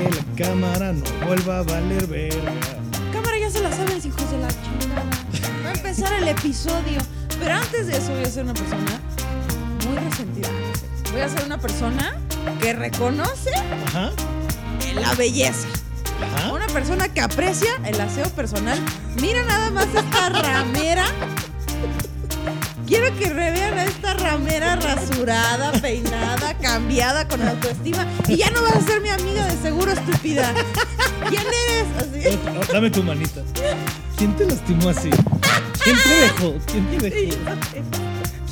que la cámara no vuelva a valer verga. Cámara ya se la saben, hijos de la chingada. Va a empezar el episodio. Pero antes de eso voy a ser una persona muy resentida. Voy a ser una persona que reconoce Ajá, la belleza. ajá. Una persona que aprecia el aseo personal. Mira nada más esta ramera. Quiero que revean a esta ramera rasurada, peinada, cambiada, con autoestima. Y ya no vas a ser mi amiga de seguro, estúpida. ¿Quién eres? Así. Dame tu manita. ¿Quién te lastimó así? ¿Quién te dejó? ¿Quién te dejó?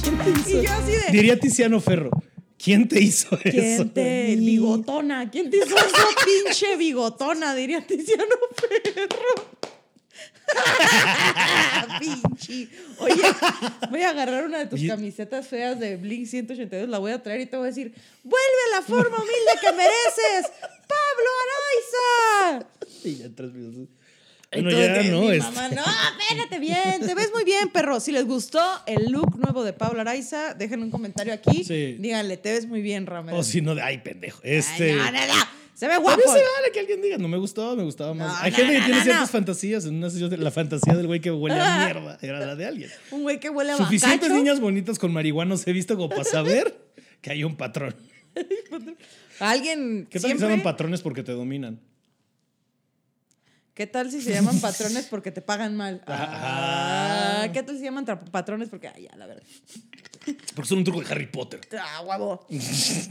¿Quién te hizo? Y yo así de- Diría Tiziano Ferro. ¿Quién te hizo eso? ¿Quién te bigotona? ¿Quién te hizo eso, pinche bigotona? Diría Tiziano Ferro. Pinche. Oye, voy a agarrar una de tus Oye. camisetas feas de Blink 182, la voy a traer y te voy a decir: ¡Vuelve a la forma humilde que mereces! ¡Pablo Araiza! Y ya tres minutos. Bueno, de ya no. mi este- mamá, no, espérate bien, te ves muy bien, perro. Si les gustó el look nuevo de Pablo Araiza, dejen un comentario aquí. Sí. Díganle, te ves muy bien, Ramiro. O si no, de ay, pendejo. Ay, Este. no, no, no. Se ve A guapo. mí se vale que alguien diga, no me gustó, me gustaba más. No, Hay no, gente que no, tiene ciertas fantasías. En una sesión de- la fantasía del güey que huele a mierda era la de alguien. Un güey que huele a Suficientes bacacho. niñas bonitas con marihuanos he visto como para saber que hay un patrón. Alguien ¿Qué tal que se llaman patrones porque te dominan? ¿Qué tal si se llaman patrones porque te pagan mal? Ah. ¿Qué tal si se llaman patrones porque, ay, ya, la verdad. Porque son un truco de Harry Potter. Ah, huevo.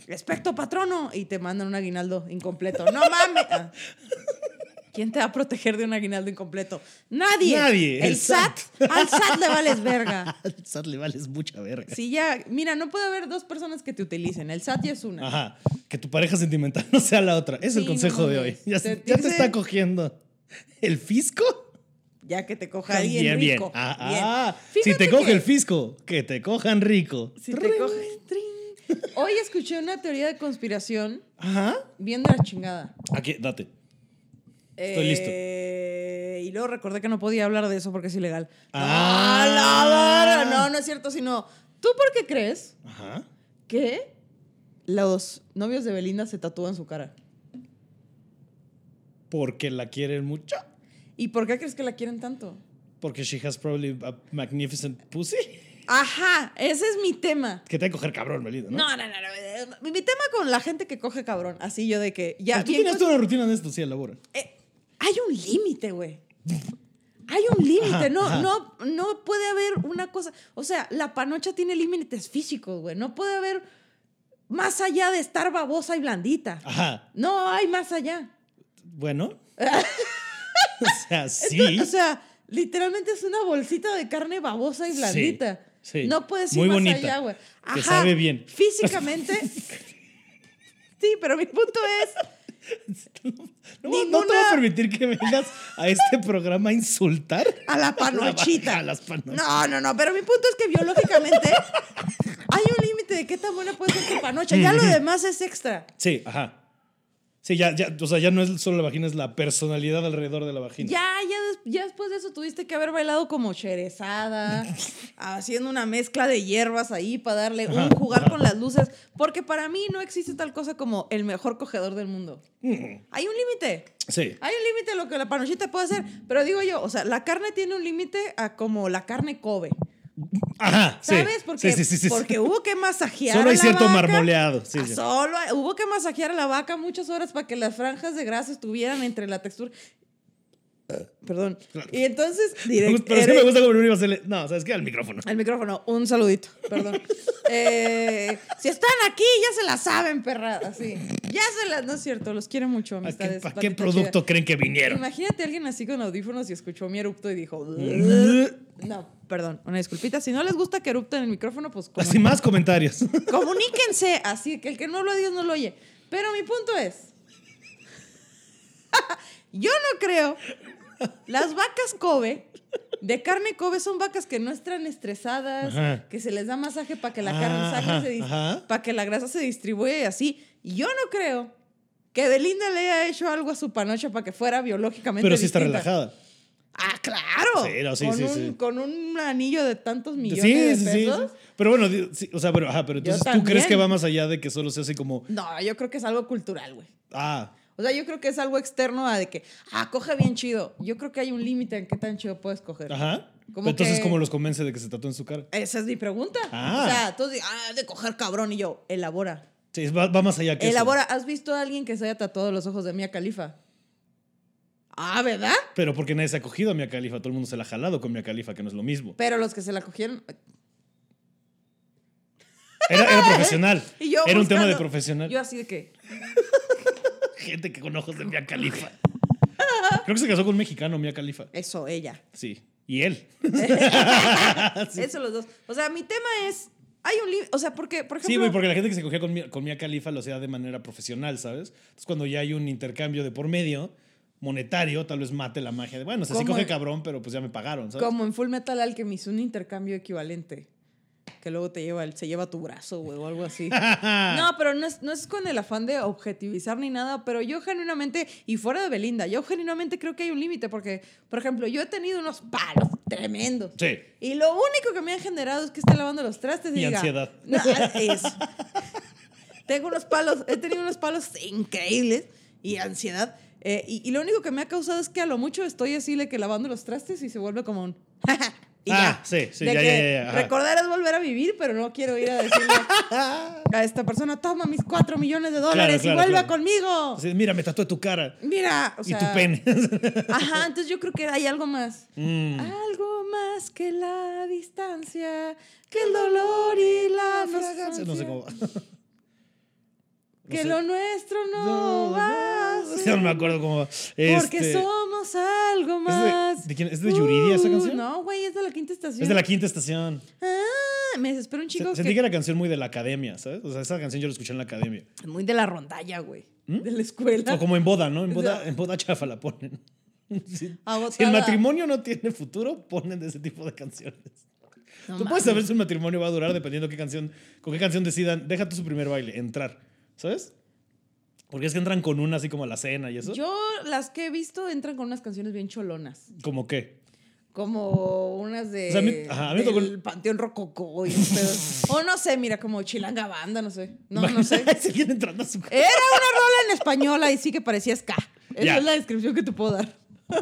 Respecto patrono. Y te mandan un aguinaldo incompleto. No mames. Ah. ¿Quién te va a proteger de un aguinaldo incompleto? Nadie. Nadie, El, el SAT. SAT. Al SAT le vales verga. Al SAT le vales mucha verga. Si ya, mira, no puede haber dos personas que te utilicen. El SAT ya es una. Ajá. Que tu pareja sentimental no sea la otra. Es Sí, el consejo no de hoy. Ya, Te- ya está cogiendo el fisco. Ya que te coja alguien bien, bien. rico. Ah, Bien. ah. si te coge que- el fisco, que te cojan rico. Si te coge. Hoy escuché una teoría de conspiración Ajá. bien de la chingada. Aquí, date. Estoy listo. Eh, Y luego recordé que no podía hablar de eso porque es ilegal. Ah. La verga. No, no es cierto, sino. ¿Tú por qué crees Ajá. que los novios de Belinda se tatúan su cara? Porque la quieren mucho. ¿Y por qué crees que la quieren tanto? Porque she has probably a magnificent pussy. Ajá, ese es mi tema. Que te coger cabrón, Belinda, ¿no? No, no, no, no. eh, Mi tema con la gente que coge cabrón. Así yo de que ya. Tú tienes toda una rutina de esto, sí, elabora. Eh, hay un límite, güey. Hay un límite, no, ajá. no, no puede haber una cosa. O sea, la panocha tiene límites físicos, güey. No puede haber más allá de estar babosa y blandita. Ajá. No hay más allá. Bueno. o sea, sí. Esto- o sea, literalmente es una bolsita de carne babosa y blandita. sí. No puedes ir Muy más bonita, allá, güey. que sabe bien. Físicamente. sí, pero mi punto es. No, te voy a permitir que vengas a este programa a insultar A la panochita. a las panochas. No, no, no, pero mi punto es que biológicamente hay un límite de qué tan buena puede ser tu panocha. Ya lo demás es extra. Sí, ajá. Sí, ya, ya, o sea, ya no es solo la vagina, es la personalidad alrededor de la vagina. Ya, ya, ya después de eso tuviste que haber bailado como cherezada, haciendo una mezcla de hierbas ahí para darle un jugar con las luces. Porque para mí no existe tal cosa como el mejor cogedor del mundo. Mm, Hay un límite. Sí. Hay un límite a lo que la panochita puede hacer. Pero digo yo, o sea, la carne tiene un límite a como la carne Kobe. Ajá. ¿Sabes? Porque, sí, sí, sí, sí. porque hubo que masajear. Solo a hay la cierto vaca. marmoleado. Solo hubo que masajear a la vaca muchas horas para que las franjas de grasa estuvieran entre la textura. Perdón. Claro. Y entonces, Pero sí eres- me gusta como a hacerle. No, ¿sabes qué? Al micrófono. Al micrófono, un saludito, perdón. Eh, si están aquí, ya se la saben, perra. Así. Ya se las. No es cierto, los quiero mucho, ¿A qué, amistades. pa' qué producto chida. creen que vinieron? Imagínate a alguien así con audífonos y escuchó mi erupto y dijo. No, perdón, una disculpita. Si no les gusta que erupten en el micrófono, pues Así más comentarios. Comuníquense, así que el que no lo Dios no lo oye. Pero mi punto es, yo no creo, las vacas Kobe, de carne Kobe, son vacas que no están estresadas, Ajá. que se les da masaje para que la carne Ajá, sangre se ajá. para que la grasa se distribuya y así. Y yo no creo que Belinda le haya hecho algo a su panocha para que fuera biológicamente Pero sí está relajada. Ah, claro. Sí, no, sí, con, sí, un, con un anillo de tantos millones Sí, de pesos. sí. Pero bueno, o sea, pero, ajá, pero entonces tú crees que va más allá de que solo sea así como, No, yo creo que es algo cultural, güey. ah, O sea, yo creo que es algo externo a de que, ah, coge bien chido. Yo creo que hay un límite en qué tan chido puedes coger. ajá. Como entonces, que- ¿cómo los convence de que se tatúen su cara? Esa es mi pregunta. Ah. O sea, dicen, ah, de coger cabrón. Y yo, elabora. Sí, va, va más allá que eso. Elabora. ¿Has visto a alguien que se haya tatuado los ojos de Mia Khalifa? Ah, ¿verdad? Pero porque nadie se ha cogido a Mia Califa, todo el mundo se la ha jalado con Mia Califa, que no es lo mismo. Pero los que se la cogieron. Era, era profesional. Y yo era un tema de profesional. Yo así de que. Gente que con ojos de Mia Califa. Creo que se casó con un mexicano, Mia Califa. Eso, ella. Sí. Y él. Eso los dos. O sea, mi tema es. Hay un límite. O sea, porque, por ejemplo. Sí, güey, porque la gente que se cogía con Mia, con Mia Khalifa lo hacía de manera profesional, ¿sabes? Entonces, cuando ya hay un intercambio de por medio, monetario, tal vez mate la magia de, bueno, o sea, sí coge cabrón, pero pues ya me pagaron, ¿sabes? Como en Full Metal Alchemist, un intercambio equivalente. Que luego te lleva, se lleva tu brazo, güey, o algo así. No, pero no es, no es con el afán de objetivizar ni nada, pero yo genuinamente, y fuera de Belinda, yo genuinamente creo que hay un límite, porque, por ejemplo, yo he tenido unos palos tremendos. Sí. Y lo único que me han generado es que esté lavando los trastes y, Y diga, ansiedad. "No, es". Tengo unos palos, he tenido unos palos increíbles y ansiedad. eh, y, y lo único que me ha causado es que a lo mucho estoy así de que lavando los trastes y se vuelve como un. y Ah, ya. sí, sí, De ya, que ya, ya. Recordar es volver a vivir, pero no quiero ir a decirle a esta persona: toma mis cuatro millones de dólares claro, y vuelve claro. conmigo. Mira, me tatué tu cara Mira, o sea. y tu pene. Ajá, entonces yo creo que hay algo más. Mm. Algo más que la distancia, que el dolor y la fragancia. No sé cómo va. Que lo nuestro no, va no, ser. no me acuerdo cómo va. Porque Este, somos algo más. de quién? ¿Es de Yuridia esa Uh, canción? No, güey, es de la quinta estación. Es de la quinta estación. Ah, me desespero un Se- chico Sentí que que... era canción muy de la academia, ¿sabes? O sea, esa canción yo la escuché en la academia. Muy de la rondalla, güey. De la escuela. O como en boda, ¿no? En boda, O sea- en boda chafa la ponen. Si el matrimonio no tiene futuro, ponen de ese tipo de canciones. No tú puedes saber si un matrimonio va a durar dependiendo qué canción, con qué canción decidan. Deja tú su primer baile, entrar. ¿Sabes? Porque es que entran con una así como a la cena y eso. Yo, las que he visto, entran con unas canciones bien cholonas. ¿Como qué? Como unas de. O sea, a mí- ajá, a mí me tocó del el- Panteón Rococó y un pedo. O no sé, mira, como Chilanga Banda, no sé. No, no sé. Se viene entrando a su Era una rola en española y sí que parecía ska. Esa Ya. es la descripción que te puedo dar.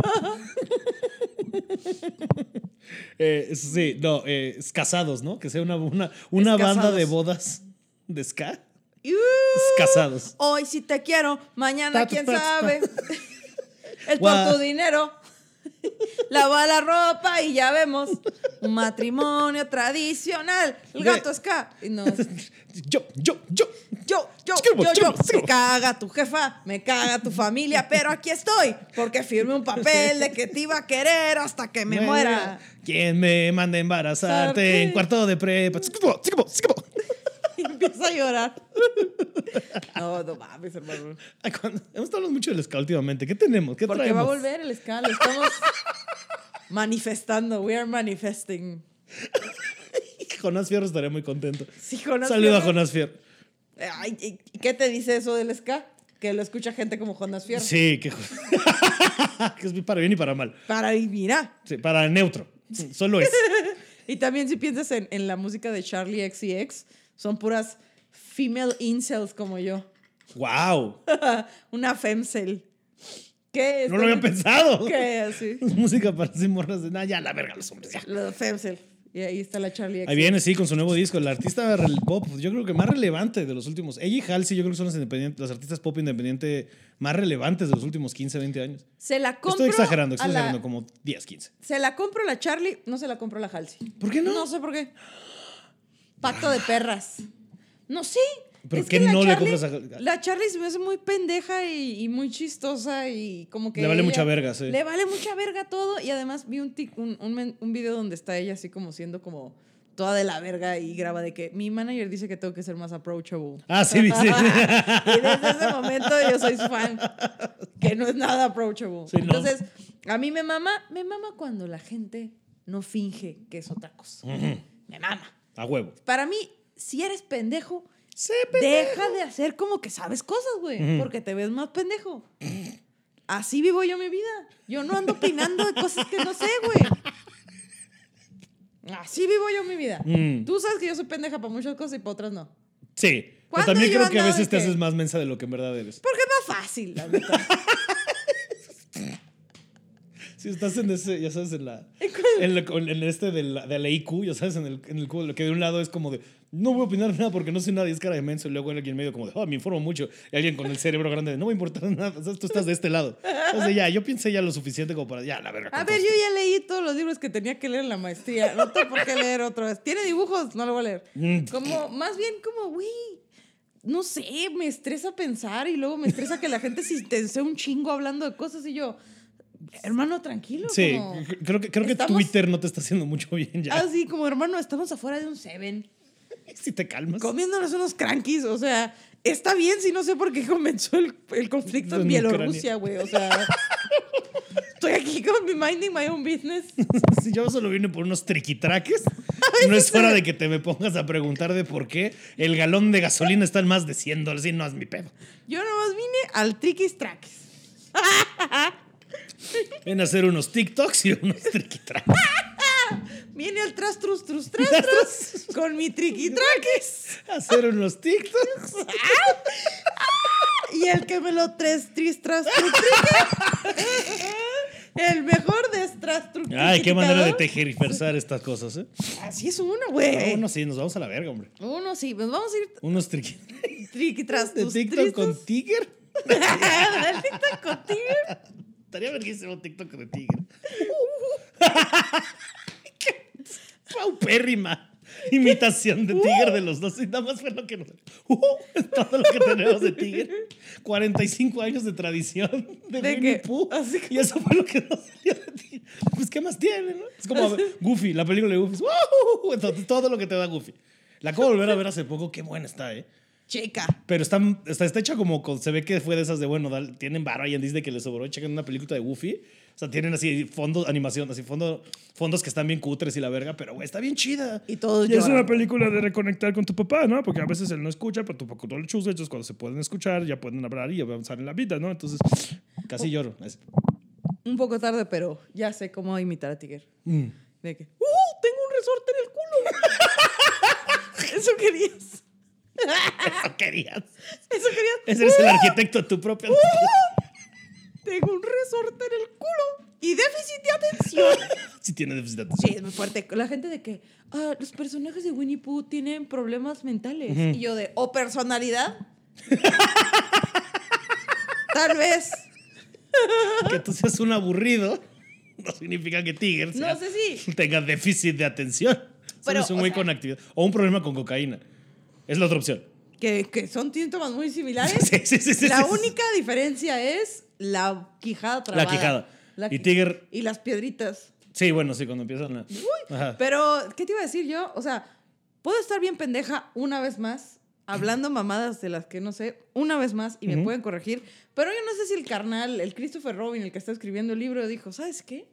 Eh, sí, no, eh, casados, ¿no? Que sea una, una, una banda de bodas de ska. Uh, Es casados. hoy sí te quiero, mañana quién sabe. Es por tu dinero. Lava la ropa y ya vemos. Un matrimonio tradicional. El gato ska. Y no, Yo, yo, yo. yo, yo, yo, yo. Me caga tu jefa, me caga tu familia, pero aquí estoy. Porque firmé un papel de que te iba a querer hasta que me muera. ¿Quién me manda a embarazarte en cuarto de prepa? Y empieza a llorar. No, no mames, hermano. Ay, cuando- Hemos estado hablando mucho del ska últimamente. ¿Qué tenemos? ¿Qué Porque traemos? va a volver el ska, lo estamos manifestando. We are manifesting. Jonás Fierro estaría muy contento. Sí, Jonas Saludo a Fierro. Jonás Fierro. Ay, ¿y qué te dice eso del ska? Que lo escucha gente como Jonas Fierro. Sí, que, que es para bien y para mal. Para y mira. Sí, para neutro. Solo es. Y también si piensas en, en la música de Charlie XCX, son puras female incels como yo. ¡Wow! Una femcel. ¿Qué? No lo había pensado. ¿Qué? Así. Música para así morras de nada, ya la verga los hombres, ya. Los femcel. Y ahí está la Charlie XCX. Ahí viene, sí, con su nuevo disco. La artista pop, yo creo que más relevante de los últimos. Ella y Halsey, yo creo que son las, independientes, las artistas pop independiente más relevantes de los últimos 15, 20 años. Se la compro. Estoy exagerando, estoy la- exagerando, como 10, 15. Se la compro la Charlie, no se la compro la Halsey. ¿Por qué no? No sé por qué. Pacto de perras. No sé. ¿Pero Es qué que no le compras a- La Charlie se me hace muy pendeja y, y muy chistosa y como que. Le vale ella- mucha verga, sí. Le vale mucha verga todo y además vi un, tic- un, un, un video donde está ella así como siendo como toda de la verga y graba de que mi manager dice que tengo que ser más approachable. Ah, sí, sí. y desde ese momento yo soy fan, que no es nada approachable. Sí, no. Entonces, a mí me mama, me mama cuando la gente no finge que es otra cosa. Me mama. A huevo. Para mí, si eres pendejo, Sí, deja de hacer como que sabes cosas, güey, porque te ves más pendejo. Así vivo yo mi vida. Yo no ando opinando de cosas que no sé, güey. Así vivo yo mi vida. Mm. Tú sabes que yo soy pendeja para muchas cosas y para otras no. Sí. Pero ¿Cuándo también creo que a veces te haces más mensa de lo que en verdad eres. Porque es más fácil, la neta. Si estás en ese, ya sabes, en la. ¿En la- en este de la, de la IQ, ya sabes, en el, en el cubo, lo que de un lado es como de. No voy a opinar nada porque no soy nadie, es cara de menso. Y luego hay alguien en medio como de, oh, me informo mucho. Y alguien con el cerebro grande de, no me importa nada. O sea, tú estás de este lado. Entonces ya, yo pensé ya lo suficiente como para, ya, la verga. A ver, yo ya leí todos los libros que tenía que leer en la maestría. No tengo por qué leer otra vez. ¿Tiene dibujos? No lo voy a leer. Mm. Como, más bien como, güey, no sé, me estresa pensar y luego me estresa que la gente se tense un chingo hablando de cosas y yo, hermano, tranquilo. Sí, como- creo que, creo que estamos- Twitter no te está haciendo mucho bien ya. Así como, hermano, estamos afuera de un Seven, Si te calmas. comiéndonos unos crankies, o sea, está bien si no sé por qué comenzó el, el conflicto en En Bielorrusia, güey, o sea, estoy aquí con mi minding my own business. Si yo solo vine por unos triquitraques, no es hora de que te me pongas a preguntar de por qué el galón de gasolina está en más de 100 dólares. Y no es mi pedo. Yo nomás vine al triquis traques. Ven a hacer unos TikToks y unos triquitraques. Vine al tras trus trus tras trus con mi triqui traques. Hacer unos TikToks. Y el que me lo tres tris tras. El mejor de tras tru, Ay, qué manera de tejerifversar estas cosas, ¿eh? Así es uno, güey. Uno sí, nos vamos a la verga, hombre. Uno sí, pues vamos a ir Unos triquitraques. triqui tras ¿De TikTok con Tiger? Del TikTok contigo. Estaría verguísimo TikTok de Tiger. Qué paupérrima imitación de Tiger de los dos. Y nada más fue lo que nos. Uh, todo lo que tenemos de Tiger. 45 años de tradición de, ¿De Winnie? Pooh. Así Y eso fue lo que nos salió de Tiger. Pues, ¿qué más tiene, no? Es como Goofy, la película de Goofy. es, "Uh", entonces, todo lo que te da Goofy. La acabo de volver a ver hace poco. Qué buena está, ¿eh? Chica. Pero está, está, está hecha como, con- se ve que fue de esas de, bueno, tienen barra y en Disney que les sobró, chequen una película de Goofy. O sea, tienen así fondos, animación, así fondo, fondos que están bien cutres y la verga, pero güey, está bien chida. Y todos Y es una película de reconectar con tu papá, ¿no? Porque a veces él no escucha, pero tu papá todo el chuzo. Entonces, cuando se pueden escuchar, ya pueden hablar y avanzar en la vida, ¿no? Entonces, Casi lloro. Es- Un poco tarde, pero ya sé cómo imitar a Tiger. Mm. De que, ¡uh! Tengo un resorte en el culo. Eso querías. Eso querías. Eso querías. Ese eres el arquitecto de tu propia. Tengo un resorte en el culo. Y déficit de atención. Si tiene déficit de atención. Sí, es muy fuerte. La gente de que ah, los personajes de Winnie Pooh tienen problemas mentales. Y yo de, o personalidad. Tal vez. Que tú seas un aburrido no significa que Tiger No sé si. tenga déficit de atención. Solo Pero, es un o güey sea- con actividad. O un problema con cocaína. Es la otra opción. Que, que son síntomas muy similares. Sí, sí, sí, sí, la sí, sí. única diferencia es la quijada La trabada. quijada. La y Tiger. Y las piedritas. Sí, bueno, sí, cuando empiezan a. Ajá. Pero, ¿qué te iba a decir yo? O sea, puedo estar bien pendeja una vez más, hablando mamadas de las que no sé, una vez más, y me Ujú. pueden corregir. Pero yo no sé si el carnal, el Christopher Robin, el que está escribiendo el libro, dijo, ¿sabes qué?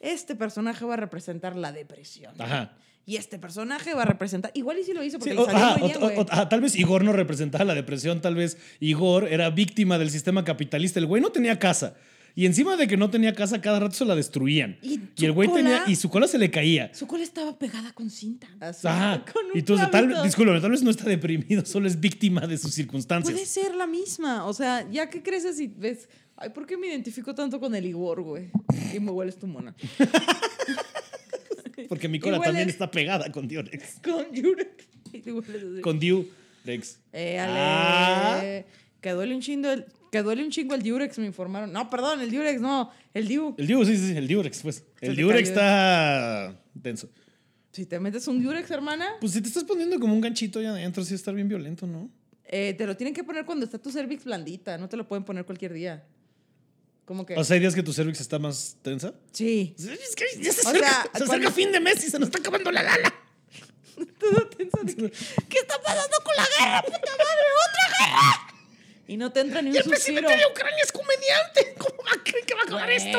Este personaje va a representar la depresión. Ajá. Y este personaje va a representar. Igual y sí lo hizo porque Sí, le salió ajá, muy bien, o- o- ajá, tal vez Igor no representaba la depresión, tal vez Igor era víctima del sistema capitalista. El güey no tenía casa. Y encima de que no tenía casa, cada rato se la destruían. Y Y, el su güey tenía. cola- Y su cola se le caía. Su cola estaba pegada con cinta. Así, Ajá. con un Y entonces, tal, discúlpame, tal vez no está deprimido, solo es víctima de sus circunstancias. Puede ser la misma. O sea, ya que creces y ves. Ay, ¿por qué me identifico tanto con el Igor, güey? Y me hueles tu mona. Porque mi cola Igual también es- está pegada con Diorex. Con así. Con Diurex. Eh, ale. Ah. Que duele un chingo el. Que duele un chingo el Diurex, me informaron. No, perdón, el Diurex no. El Diu. El Diu, sí, sí, sí, el Diurex, pues. El te Diurex está denso. Si te metes un Diurex, hermana, Pues si te estás poniendo como un ganchito ya adentro, sí va a estar bien violento, ¿no? eh, te lo tienen que poner cuando está tu cervix blandita. No te lo pueden poner cualquier día. O sea, hay días que tu cervix está más tensa. sí. Es que ya se O acerca, sea, se acerca cuando- fin de mes y se nos está acabando la lana. Todo tenso de que, ¿Qué está pasando con la guerra, puta madre? ¡Otra guerra! Y no te entra ni un Y el suspiro. presidente de Ucrania es comediante. ¿Cómo va a creer que va a acabar esto?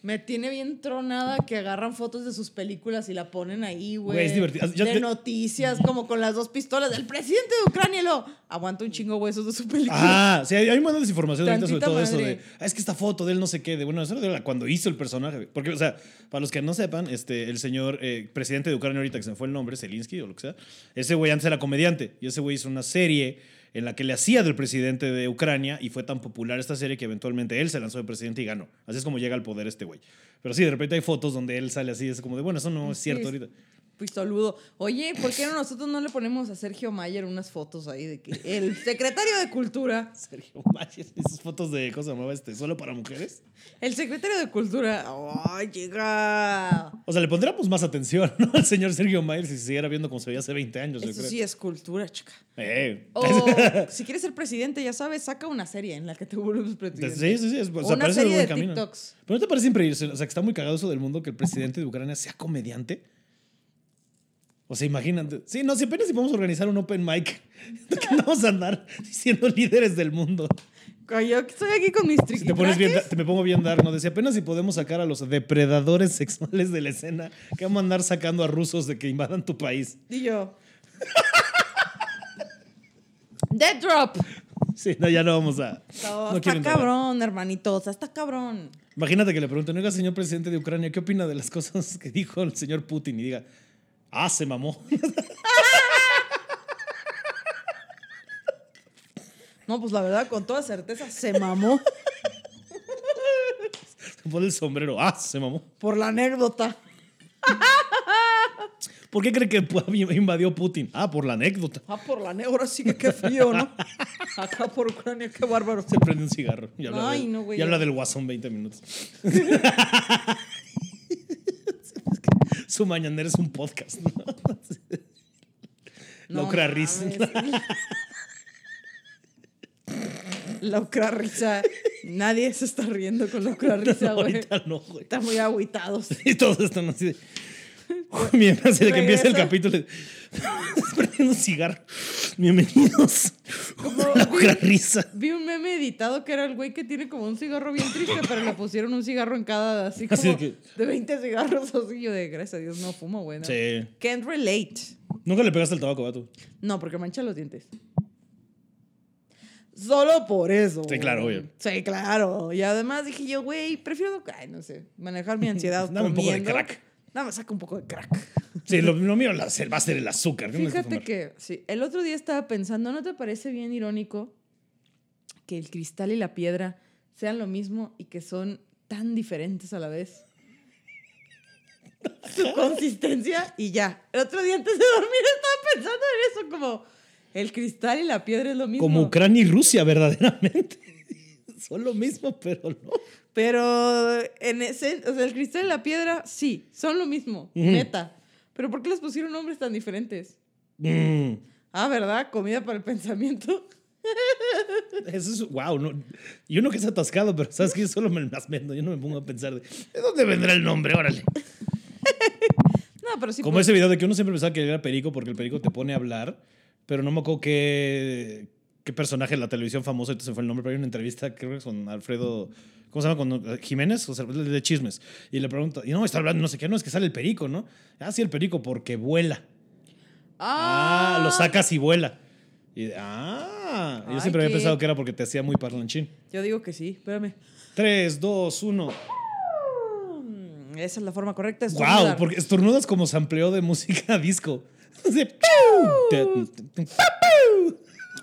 Me tiene bien tronada que agarran fotos de sus películas y la ponen ahí, güey. Es divertido. De noticias, como con las dos pistolas del presidente de Ucrania. Lo aguanta un chingo huesos de su película. Ah, sí, hay, hay un montón de desinformación ahorita sobre todo eso de, ah, es que esta foto de él no sé qué, de bueno, eso era cuando hizo el personaje. Porque, o sea, para los que no sepan, este, el señor eh, presidente de Ucrania ahorita, que se me fue el nombre, Zelensky o lo que sea, ese güey antes era comediante y ese güey hizo una serie en la que le hacía del presidente de Ucrania y fue tan popular esta serie que eventualmente él se lanzó de presidente y ganó. Así es como llega al poder este güey. Pero sí, de repente hay fotos donde él sale así, es como de, bueno, eso no es cierto ahorita. Pistoludo. Oye, ¿por qué no nosotros no le ponemos a Sergio Mayer unas fotos ahí de que el secretario de Cultura, Sergio Mayer, esas fotos de, ¿cómo se llamaba este? ¿Solo para mujeres? el secretario de Cultura, ¡ay, llega! O sea, le pondríamos más atención ¿no? al señor Sergio Mayer si se siguiera viendo como se veía hace 20 años. yo Eso creo. sí es cultura, chica. Eh. O si quieres ser presidente, ya sabes, saca una serie en la que te vuelves presidente. Sí, sí, sí. es- o sea, una parece serie buen de camino. TikToks. Pero no te parece increíble, o sea, que está muy cagado eso del mundo que el presidente de Ucrania sea comediante. O sea, imagínate. Sí, no, si apenas si podemos organizar un open mic, no vamos a andar siendo líderes del mundo. Yo estoy aquí con mis Si te pones bien, triquitraques. te me pongo bien dar, ¿no? Decía, apenas si podemos sacar a los depredadores sexuales de la escena, que vamos a andar sacando a rusos de que invadan tu país. Y yo. Dead Drop. Sí, no, ya no vamos a. No, no está quiero entrar. cabrón, hermanito. O sea, está cabrón. Imagínate que le pregunten, oiga, señor presidente de Ucrania, ¿qué opina de las cosas que dijo el señor Putin? Y diga, ah, se mamó. No, pues la verdad, con toda certeza, se mamó Se pone el sombrero, ah, se mamó. por la anécdota. ¿Por qué cree que invadió Putin? Ah, por la anécdota. Ah, por la anécdota, sí que qué frío, ¿no? Acá por Ucrania, qué bárbaro. Se prende un cigarro y habla, Ay, de- no, güey, y habla del guasón 20 minutos. Su mañanera es un podcast. ¿no? La No mames. La ucrarrisa. Nadie se está riendo con la ucrarrisa, güey. Ahorita no, güey. Están muy agüitados. Y todos están así de. De que empieza el capítulo. Estás prendiendo un cigarro. Bienvenidos. Vi- ucrarrisa. Vi un meme editado que era el güey que tiene como un cigarro bien triste, pero le pusieron un cigarro en cada, así como Así de que- de 20 cigarros. Así yo de, gracias a Dios, no fumo, güey. no. Sí. Can't relate. Nunca le pegaste el tabaco, vato. No, porque mancha los dientes. Solo por eso. Sí, claro, obvio. Sí, claro. Y además dije yo, güey, prefiero, ay, no sé, manejar mi ansiedad Dame un poco de comiendo. crack. Nada más saca un poco de crack. Sí, lo, lo mío la- va a ser el azúcar. ¿Qué me dejas Fíjate que, sí, el otro día estaba pensando, ¿no te parece bien irónico que el cristal y la piedra sean lo mismo y que son tan diferentes a la vez? Su consistencia y ya. El otro día antes de dormir estaba pensando en eso, como el cristal y la piedra es lo mismo. Como Ucrania y Rusia, verdaderamente. Son lo mismo, pero no. Pero en ese, o sea, el cristal y la piedra, sí, son lo mismo, neta. Pero ¿por qué les pusieron nombres tan diferentes? Mm, Ah, ¿verdad? Comida para el pensamiento. eso es, wow. No, yo no que es atascado, pero sabes que yo solo me las vendo. Yo no me pongo a pensar de, ¿de dónde vendrá el nombre? Órale. No, pero sí. Como ese video de que uno siempre pensaba que era perico porque el perico te pone a hablar, pero no me acuerdo qué, qué personaje de la televisión famoso, entonces fue el nombre, pero hay una entrevista, creo que con Alfredo, ¿cómo se llama? Con eh, Jiménez, o sea, de chismes. Y le pregunta, y no, está hablando, no sé qué, no, es que sale el perico, ¿no? Ah, sí, el perico, porque vuela. Ah, lo sacas y vuela. Y, ah, yo siempre había pensado que era porque te hacía muy parlanchín. Yo digo que sí, espérame. 3, 2, 1. Mm, Esa es la forma correcta. de Wow, estornudar. porque estornudas como sampleo de música disco. Así, ¡piu!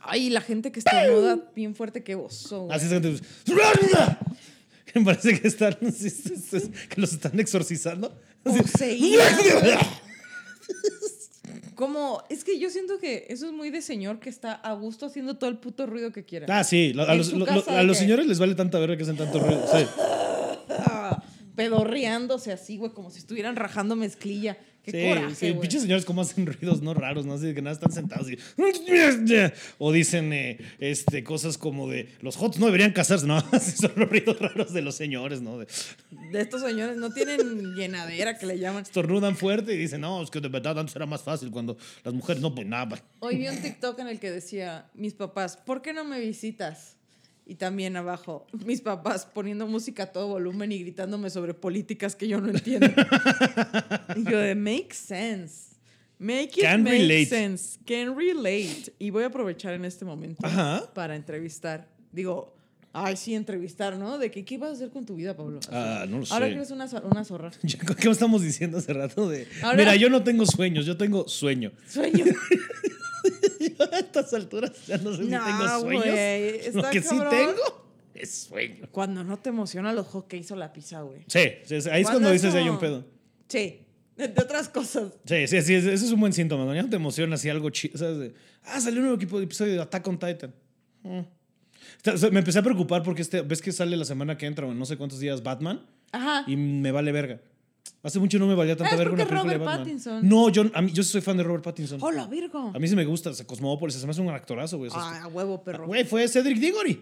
Ay, la gente que estornuda bien fuerte, qué oso. güey. Así es que Me parece que están que los están exorcizando. Como, es que yo siento que eso es muy de señor que está a gusto haciendo todo el puto ruido que quiera. Ah, sí, a los, lo- lo- a señores les vale tanta verga que hacen tanto ruido. Sí. Ah, pedorreándose así, güey, como si estuvieran rajando mezclilla. Qué Sí, coraje, sí, pinches señores como hacen ruidos no raros, no así de que nada están sentados y o dicen eh, este cosas como de los hots no deberían casarse, no, son los ruidos raros de los señores, ¿no? De- De estos señores no tienen llenadera que le llaman. estornudan fuerte y dicen, "No, es que de verdad antes era más fácil cuando las mujeres no pues nada." Hoy vi un TikTok en el que decía, mis papás, ¿por qué no me visitas? Y también abajo, mis papás poniendo música a todo volumen y gritándome sobre políticas que yo no entiendo. y yo de make sense. Make it Can make relate. sense. Can relate. Y voy a aprovechar en este momento Ajá. para entrevistar. Digo, ay, sí, entrevistar, ¿no? De que, ¿qué vas a hacer con tu vida, Pablo? Así. Ah, no lo Ahora sé. que eres una, una zorra. ¿Qué estamos diciendo hace rato? De, Ahora- Mira, yo no tengo sueños, yo tengo sueño. Sueño. a estas alturas ya no sé si tengo sueños. güey, Lo que sí tengo es sueño. Cuando no te emociona los hockeys o la pizza, güey. Sí, sí, ahí es cuando dices ya hay un pedo. Sí, de, de otras cosas. Sí, sí, sí, ese es un buen síntoma. Cuando ya no te emociona así algo chido. ¿sabes? De, ah, salió un nuevo equipo- episodio de Attack on Titan. Mm. O sea, me empecé a preocupar porque este, ves que sale la semana que entra, o en no sé cuántos días, Batman, Ajá. y me vale verga. Hace mucho no me valía tanta Ah, verga una película de Robert Batman. Pattinson. No, yo, a mí, yo soy fan de Robert Pattinson. ¡Hola, Virgo! A mí sí me gusta, o sea, Cosmópolis, se me hace un actorazo, güey. Ah, a huevo, perro. Güey, fue Cedric Diggory,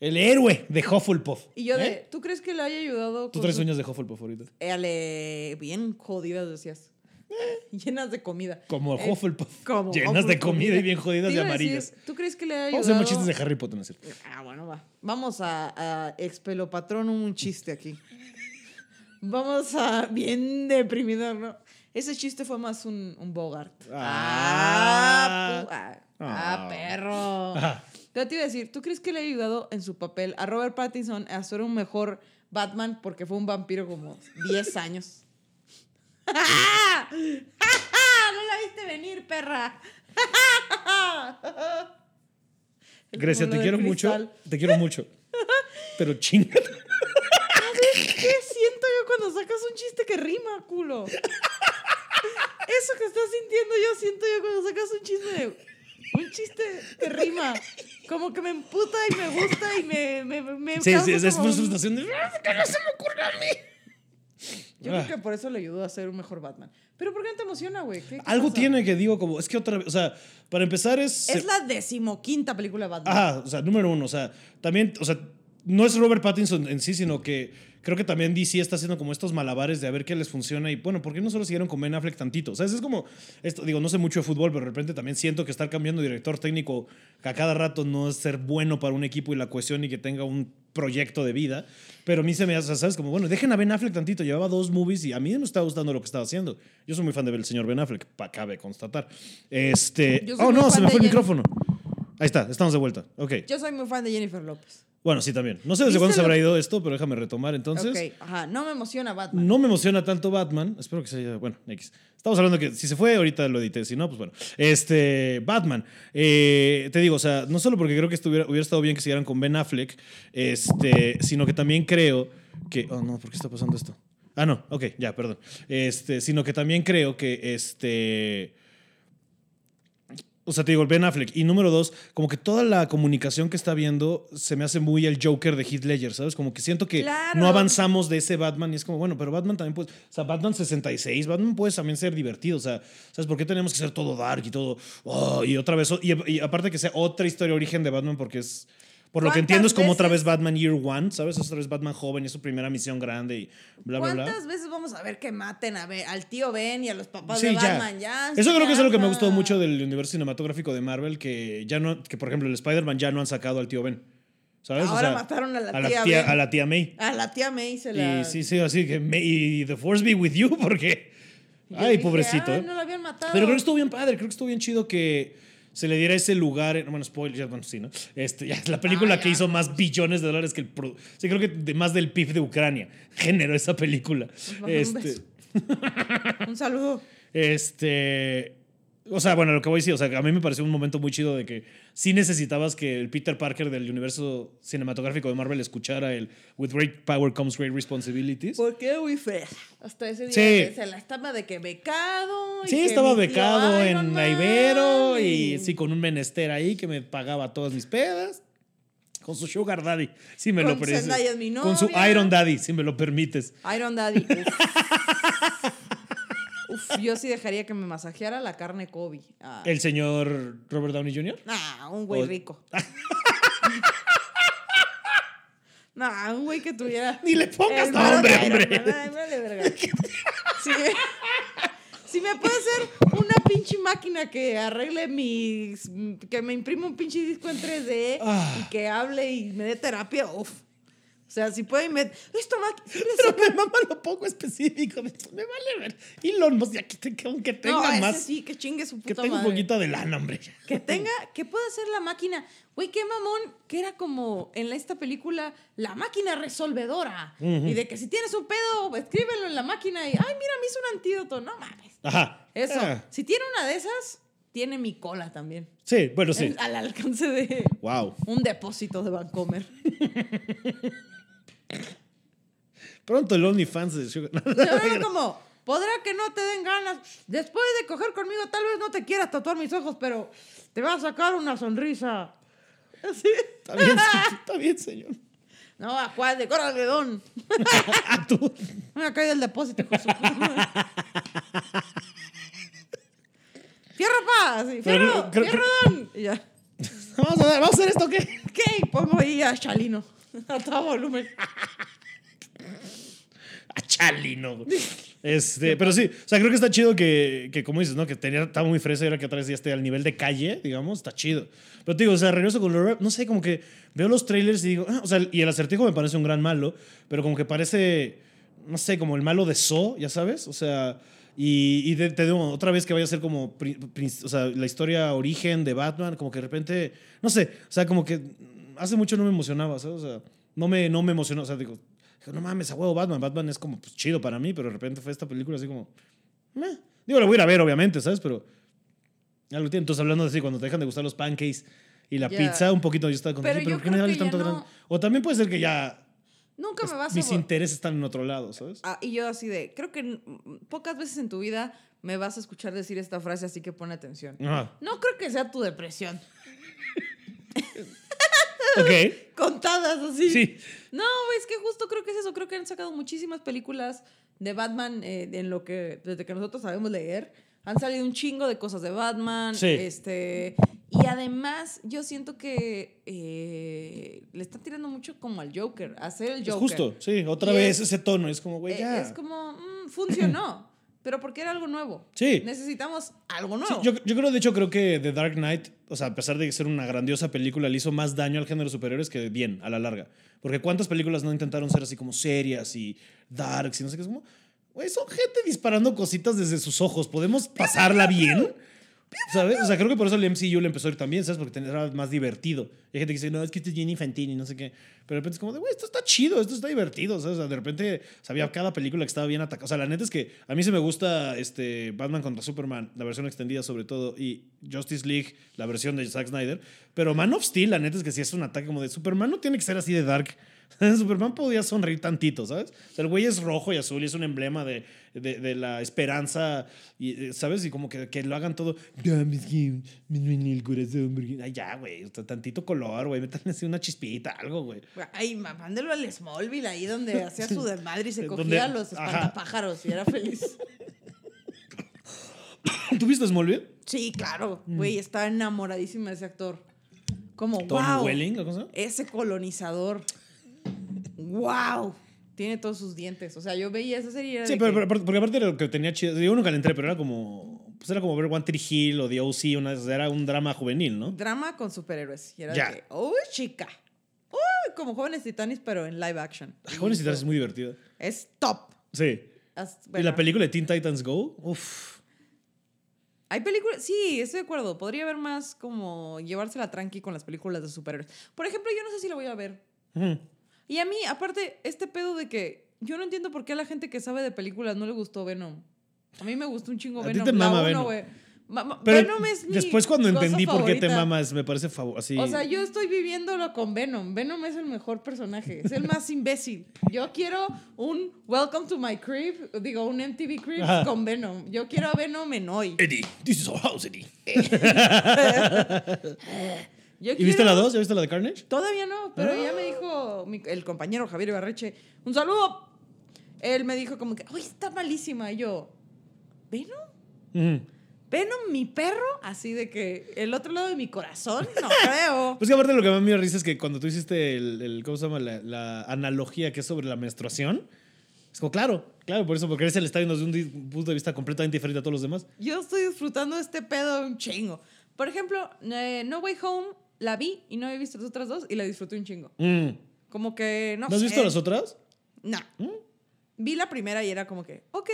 el héroe de Hufflepuff. y yo de, ¿Eh? ¿tú crees que le haya ayudado Tú su- sueños de Hufflepuff ahorita. Eh, ale- bien jodidas, decías. Llenas de comida. Como Eh, Hufflepuff. como Llenas de comida y bien jodidas de decir, amarillas. ¿Tú crees que le haya Vamos a ayudado? hacer chistes de Harry Potter, ¿no es cierto? Ah, bueno, va. Vamos a, a expelopatronum un chiste aquí. Vamos a bien deprimido, ¿no? Ese chiste fue más un, un Bogart. Ah. Ah, ah, ah, Ah. perro. Yo te iba a decir, ¿tú crees que le ha ayudado en su papel a Robert Pattinson a ser un mejor Batman porque fue un vampiro como 10 años? ¡No la viste venir, perra! Grecia, te de cero mucho. Te quiero mucho. Pero chinga. ¿Qué siento yo cuando sacas un chiste que rima, culo? Eso que estás sintiendo yo siento yo cuando sacas un chiste de... Un chiste que rima. Como que me emputa y me gusta y me... me, me Sí, sí, es, como frustración de. "Ah, ¿Por qué no se me ocurre a mí? Yo Ah. creo que por eso le ayudó a ser un mejor Batman. Pero ¿por qué no te emociona, güey? ¿Qué- qué Algo pasa? tiene que digo, como. Es que otra vez. O sea, para empezar es. Es la decimoquinta película de Batman. Ajá, o sea, número uno, o sea, también, o sea, no es Robert Pattinson en sí, sino que creo que también DC está haciendo como estos malabares de a ver qué les funciona y bueno, ¿por qué no solo siguieron con Ben Affleck tantito? O sea, es como, esto, digo, no sé mucho de fútbol, pero de repente también siento que estar cambiando de director técnico a cada rato no es ser bueno para un equipo y la cohesión y que tenga un proyecto de vida, pero a mí se me hace, ¿sabes? Como, bueno, dejen a Ben Affleck tantito, llevaba dos movies y a mí me está gustando lo que estaba haciendo. Yo soy muy fan del señor Ben Affleck, cabe constatar. Este, oh no, se me fue el micrófono. Ahí está, estamos de vuelta. Ok. Yo soy muy fan de Jennifer López. Bueno, sí, también. No sé desde ¿Viste cuándo se habrá ido esto, pero déjame retomar entonces. ok, ajá. No me emociona Batman. No me emociona tanto Batman. Espero que se haya. Bueno, X. Estamos hablando que si se fue, ahorita lo edité. Si no, pues bueno. Este. Batman. Eh, te digo, o sea, no solo porque creo que estuviera, hubiera estado bien que siguieran con Ben Affleck, este, sino que también creo que. Oh, no, ¿por qué está pasando esto? Ah, no, ok, ya, perdón. Este, sino que también creo que este. O sea, te digo, Ben Affleck. Y número dos, como que toda la comunicación que está viendo se me hace muy el Joker de Heath Ledger, ¿sabes? Como que siento que Claro. no avanzamos de ese Batman y es como, bueno, pero Batman también puede, o sea, Batman 66, Batman puede también ser divertido, o sea, ¿sabes por qué tenemos que ser todo dark y todo, oh, y otra vez, y, y aparte que sea otra historia origen de Batman porque es, por lo que ¿Cuántas entiendo es como otra vez Batman Year One, ¿sabes? Es otra vez Batman joven y es su primera misión grande y bla, bla, bla. ¿Cuántas veces vamos a ver que maten a Be- al tío Ben y a los papás Sí, de. Batman? Ya. Eso creo que es algo que me gustó mucho del universo cinematográfico de Marvel, que ya no, que por ejemplo el Spider-Man ya no han sacado al tío Ben. ¿Sabes? O Ahora sea, mataron a la a tía tía, Ben. a la tía May. A la tía May se la. Y sí, sí, así que May, y The Force be with you, porque. Yo Ay, dije, pobrecito. "Ay, ¿eh? no la habían matado. Pero creo que estuvo bien padre, creo que estuvo bien chido que se le diera ese lugar. en- Bueno, spoiler, ya, bueno, sí, ¿no? Este, ya, es la película Ah, que hizo más billones de dólares que el. pro- Sí, creo que de más del PIB de Ucrania generó esa película. Un Este. beso. Un saludo. Este. O sea, bueno, lo que voy a decir, o sea, a mí me pareció un momento muy chido de que sí necesitabas que el Peter Parker del universo cinematográfico de Marvel escuchara el With great power comes great responsibilities. ¿Por qué fea? Hasta ese día Sí. que se la estaba de que becado. y Sí, que estaba becado en Man Ibero y sí, con un menester ahí que me pagaba todas mis pedas. Con su Sugar Daddy, si me lo Con permites. Zendaya es mi Con su. Iron Daddy, si me lo permites. Iron Daddy. Uf. Yo sí dejaría que me masajeara la carne Kobe. Ah, El señor Robert Downey Jr. nah, un güey O- rico. nah, un güey que tuviera. Ni le pongas el nombre, hombre. Vale verga. Sí. Si me puede hacer una pinche máquina que arregle mis. que me imprime un pinche disco en 3D Ah. y que hable y me dé terapia, uff. O sea, si pueden met- Esta máquina. Pero me mama lo poco específico. Me, vale ver. Elon Musk, ya que, te- aunque tenga No, ese más. sí, que chingue su que puta tenga un poquito de lana, hombre. Que tenga, que pueda hacer la máquina. Güey, qué mamón, que era como en esta película, la máquina resolvedora. Y de que si tienes un pedo, escríbelo en la máquina y, ay, mira, me hizo un antídoto. No mames. Ajá. Eso. Ah, Si tiene una de esas, tiene mi cola también. sí, bueno, sí. Al alcance de Wow. un depósito de Vancomer. Pronto el OnlyFans de Sugar. Yo como, podrá que no te den ganas. Después de coger conmigo, tal vez no te quieras tatuar mis ojos, pero te va a sacar una sonrisa. Así. Está bien, sí, está bien, señor. No, a cuál de córale, don. Ah, tú. Me caído el depósito. Fierro, pa. Pero fierro, creo- fierro, don. Y ya. Vamos a, ver, vamos a hacer esto, ¿qué? ¿Qué? Pongo ahí a Chalino. A todo volumen. A Chalino. güey. Este, pero sí, o sea, creo que está chido que, que como dices, ¿no? Que tenía, estaba muy fresa y ahora que atrás ya esté al nivel de calle, digamos, está chido. Pero te digo, o sea, regreso con Laura, no sé, como que veo los trailers y digo, ah, o sea, y el acertijo me parece un gran malo, pero como que parece, no sé, como el malo de So, ya sabes, o sea, y, y de- te digo, otra vez que vaya a ser como, o sea, la historia origen de Batman, como que de repente, no sé, o sea, como que hace mucho no me emocionaba, ¿sabes? O sea, no me, no me emocionó, o sea, digo, no mames, a huevo Batman, Batman es como pues, chido para mí, pero de repente fue esta película así como, meh. digo, la voy a ir a ver, obviamente, ¿sabes? Pero algo tiene. Entonces, hablando así, cuando te dejan de gustar los pancakes y la Ya. pizza, un poquito yo estaba con Pero pero ¿por qué me vale tanto no. O también puede ser que ya Nunca me vas a... mis intereses están en otro lado, ¿sabes? Ah, y yo así de, creo que pocas veces en tu vida me vas a escuchar decir esta frase, así que pon atención. Ajá. No creo que sea tu depresión. Ok. Contadas así. Sí. No, es que justo creo que es eso. Creo que han sacado muchísimas películas de Batman eh, en lo que, desde que nosotros sabemos leer. Han salido un chingo de cosas de Batman. Sí. Este, y además, yo siento que eh, le están tirando mucho como al Joker, a hacer el Es Joker. justo, sí. Otra Y vez es- ese tono. Es como, güey, Eh, ya. Es como, mm, funcionó. pero porque era algo nuevo. Sí. Necesitamos algo Sí, nuevo. yo, yo creo, de hecho, creo que The Dark Knight, o sea, a pesar de ser una grandiosa película, le hizo más daño al género de superhéroes que bien, a la larga. Porque cuántas películas no intentaron ser así como serias y darks y no sé qué es como. Güey, son gente disparando cositas desde sus ojos. ¿Podemos pasarla bien? ¿Sabes? O sea, creo que por eso el MCU le empezó a ir también, ¿sabes? Porque era más divertido. Y hay gente que dice, no, es que esto es bien infantil y no sé qué. Pero de repente es como güey, esto está chido, esto está divertido, ¿sabes? O sea, de repente sabía cada película que estaba bien atacada. O sea, la neta es que a mí se me gusta este Batman contra Superman, la versión extendida sobre todo, y Justice League, la versión de Zack Snyder. Pero Man of Steel, la neta es que sí es un ataque como de Superman, no tiene que ser así de dark. Superman podía sonreír tantito, ¿sabes? O sea, el güey es rojo y azul y es un emblema de, de, de la esperanza, y, eh, ¿sabes? Y como que, que lo hagan todo. "Dame, es que me duele el corazón. porque-". Ay, ya, güey. o sea, tantito color, güey. Métanle así una chispita, algo, güey. Ay, mándelo al Smallville, ahí donde hacía su desmadre y se Donde- cogía a los ajá. espantapájaros y era feliz. ¿Tú viste Smallville? Sí, claro. Güey, estaba enamoradísima de ese actor. Como, Tom wow. Welling. Ese colonizador. Wow. Tiene todos sus dientes. O sea, yo veía esa serie Sí, pero, que- pero- porque aparte de lo que tenía chido, yo nunca le entré, pero era como, pues era como ver One Tree Hill o The O.C., una, era un drama juvenil, ¿no? drama con superhéroes. Y era Ya. de uy, chica. Uy, como jóvenes titanes, pero en live action. Ah, Jóvenes Titanes es muy divertida. Es top. Sí. As- y la película de Teen Titans Go, uff. Hay películas, sí, estoy de acuerdo. Podría haber más como llevársela tranqui con las películas de superhéroes. Por ejemplo, yo no sé si la voy a ver. Y a mí, aparte, este pedo de que yo no entiendo por qué a la gente que sabe de películas no le gustó Venom. A mí me gustó un chingo A Venom. te la mama uno, Venom. Ma- Pero Venom es mi después cuando entendí por qué te mamas, me parece así. O sea, yo estoy viviéndolo con Venom. Venom es el mejor personaje. Es el más imbécil. Yo quiero un Welcome to my crib, digo, un MTV crib Ajá. con Venom. Yo quiero a Venom en hoy. Eddie, this is our house, Eddie. Yo ¿Y viste la 2? ¿Ya viste la de Carnage? Todavía no, pero ya Ah. me dijo mi- el compañero Javier Ibarreche, un saludo. Él me dijo como que, uy, está malísima. Y yo, ¿Venom? ¿Venom, mi perro? Así de que el otro lado de mi corazón, no creo. Pues que aparte lo que más me risa es que cuando tú hiciste el, el- ¿cómo se llama? La, la analogía que es sobre la menstruación, es como, claro, Claro, por eso, porque él se le está viendo desde un punto de vista completamente diferente a todos los demás. Yo estoy disfrutando de este pedo un chingo. Por ejemplo, eh, No Way Home la vi y no he visto las otras dos y la disfruté un chingo. Mm. Como que no ¿No has visto las otras? No. Vi la primera y era como que, ok.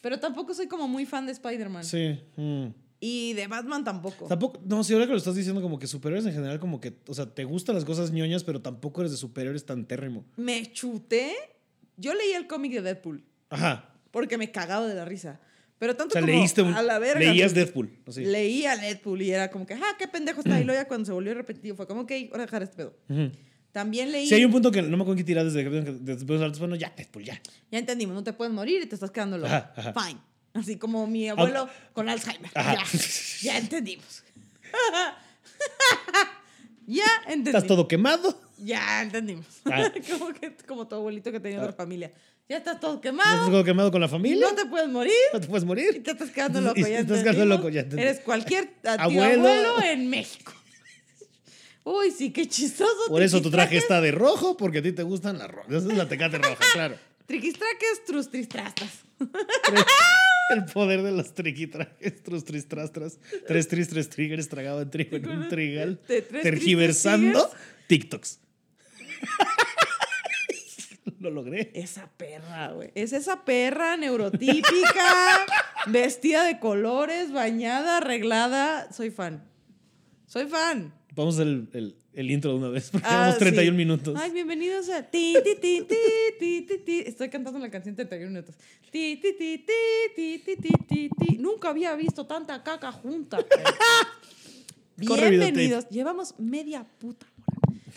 Pero tampoco soy como muy fan de Spider-Man. Sí. mm. Y de Batman tampoco. Tampoco, no, si ahora que lo estás diciendo como que superhéroes en general, como que, o sea, te gustan las cosas ñoñas, pero tampoco eres de superhéroes tan térrimo. Me chuté. Yo leí el cómic de Deadpool Ajá. porque me cagaba de la risa. Pero O tanto sea, como leíste un, a la verga. leías Deadpool. así. Leía Deadpool y era como que, ah, qué pendejo está. Y luego ya cuando se volvió repetitivo fue como, ok, ahora dejar este pedo. Ujú. También leí. Sí, hay un punto que no me acuerdo qué tirar desde después de bueno, ya, Deadpool, ya. Ya entendimos, no te puedes morir y te estás quedando loco. Ajá, ajá. Fine. Así como mi abuelo con Alzheimer. Ajá. Ya, ya entendimos. ya entendimos. Estás todo quemado. Ya entendimos. Ah. como, que, como tu abuelito que tenía Ah. otra familia. Ya estás todo Estás quemado. todo quemado con la familia. No te puedes morir. No te puedes Y morir. te estás quedando loco. Y Ya te estás quedando loco, ya entendí. Eres cualquier tío Abuelo. abuelo. en México. Uy, sí, qué chistoso. Por eso tu traje está de rojo, porque a ti te gustan las rojas. Esa es la tecate roja, claro. Triquistraques, trustristrastas. El poder de los triquitrajes, trus, tris, tras, tras. Tres, tris, tres triggers tragado en trigo en un trigal. Tergiversando TikToks. Lo logré. Esa perra, güey. Es esa perra neurotípica, vestida de colores, bañada, arreglada. Soy fan. Soy fan. Vamos el, el, el intro de una vez, porque llevamos 31 minutos. Ay, bienvenidos a ti, ti, ti, ti, ti, ti, Estoy cantando la canción 31 minutos. Ti, ti, ti, ti, ti, ti, ti, ti. Nunca había visto tanta caca junta. Bienvenidos. Llevamos media puta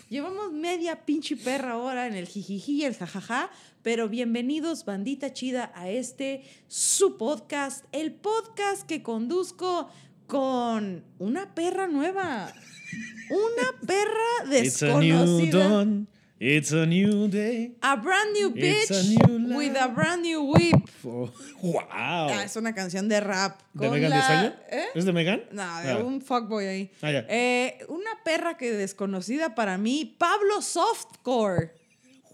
Llevamos media pinche perra hora en el jijiji y el jajaja, pero bienvenidos, bandita chida, a este su podcast, el podcast que conduzco con una perra nueva. Una perra It's a new desconocida. dawn. It's a new day. A brand new bitch new with a brand new whip. Oh, wow. Ah, es una canción de rap. ¿De Megan la- Stallion? ¿Eh? ¿Es de Megan? No, de Ah. un fuckboy ahí. Ah, ya. Eh, una perra que desconocida para mí, Pablo Softcore.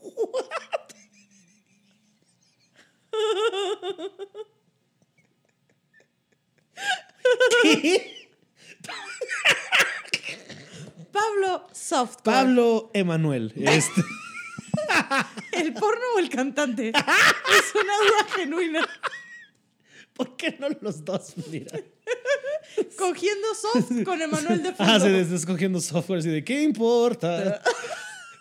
Pablo Softcore. Pablo Emanuel. Este, ¿El porno o el cantante? es una duda genuina. ¿Por qué no los dos? Mira. Cogiendo soft con Emanuel de fondo. Ah, se está escogiendo software así de ¿qué importa?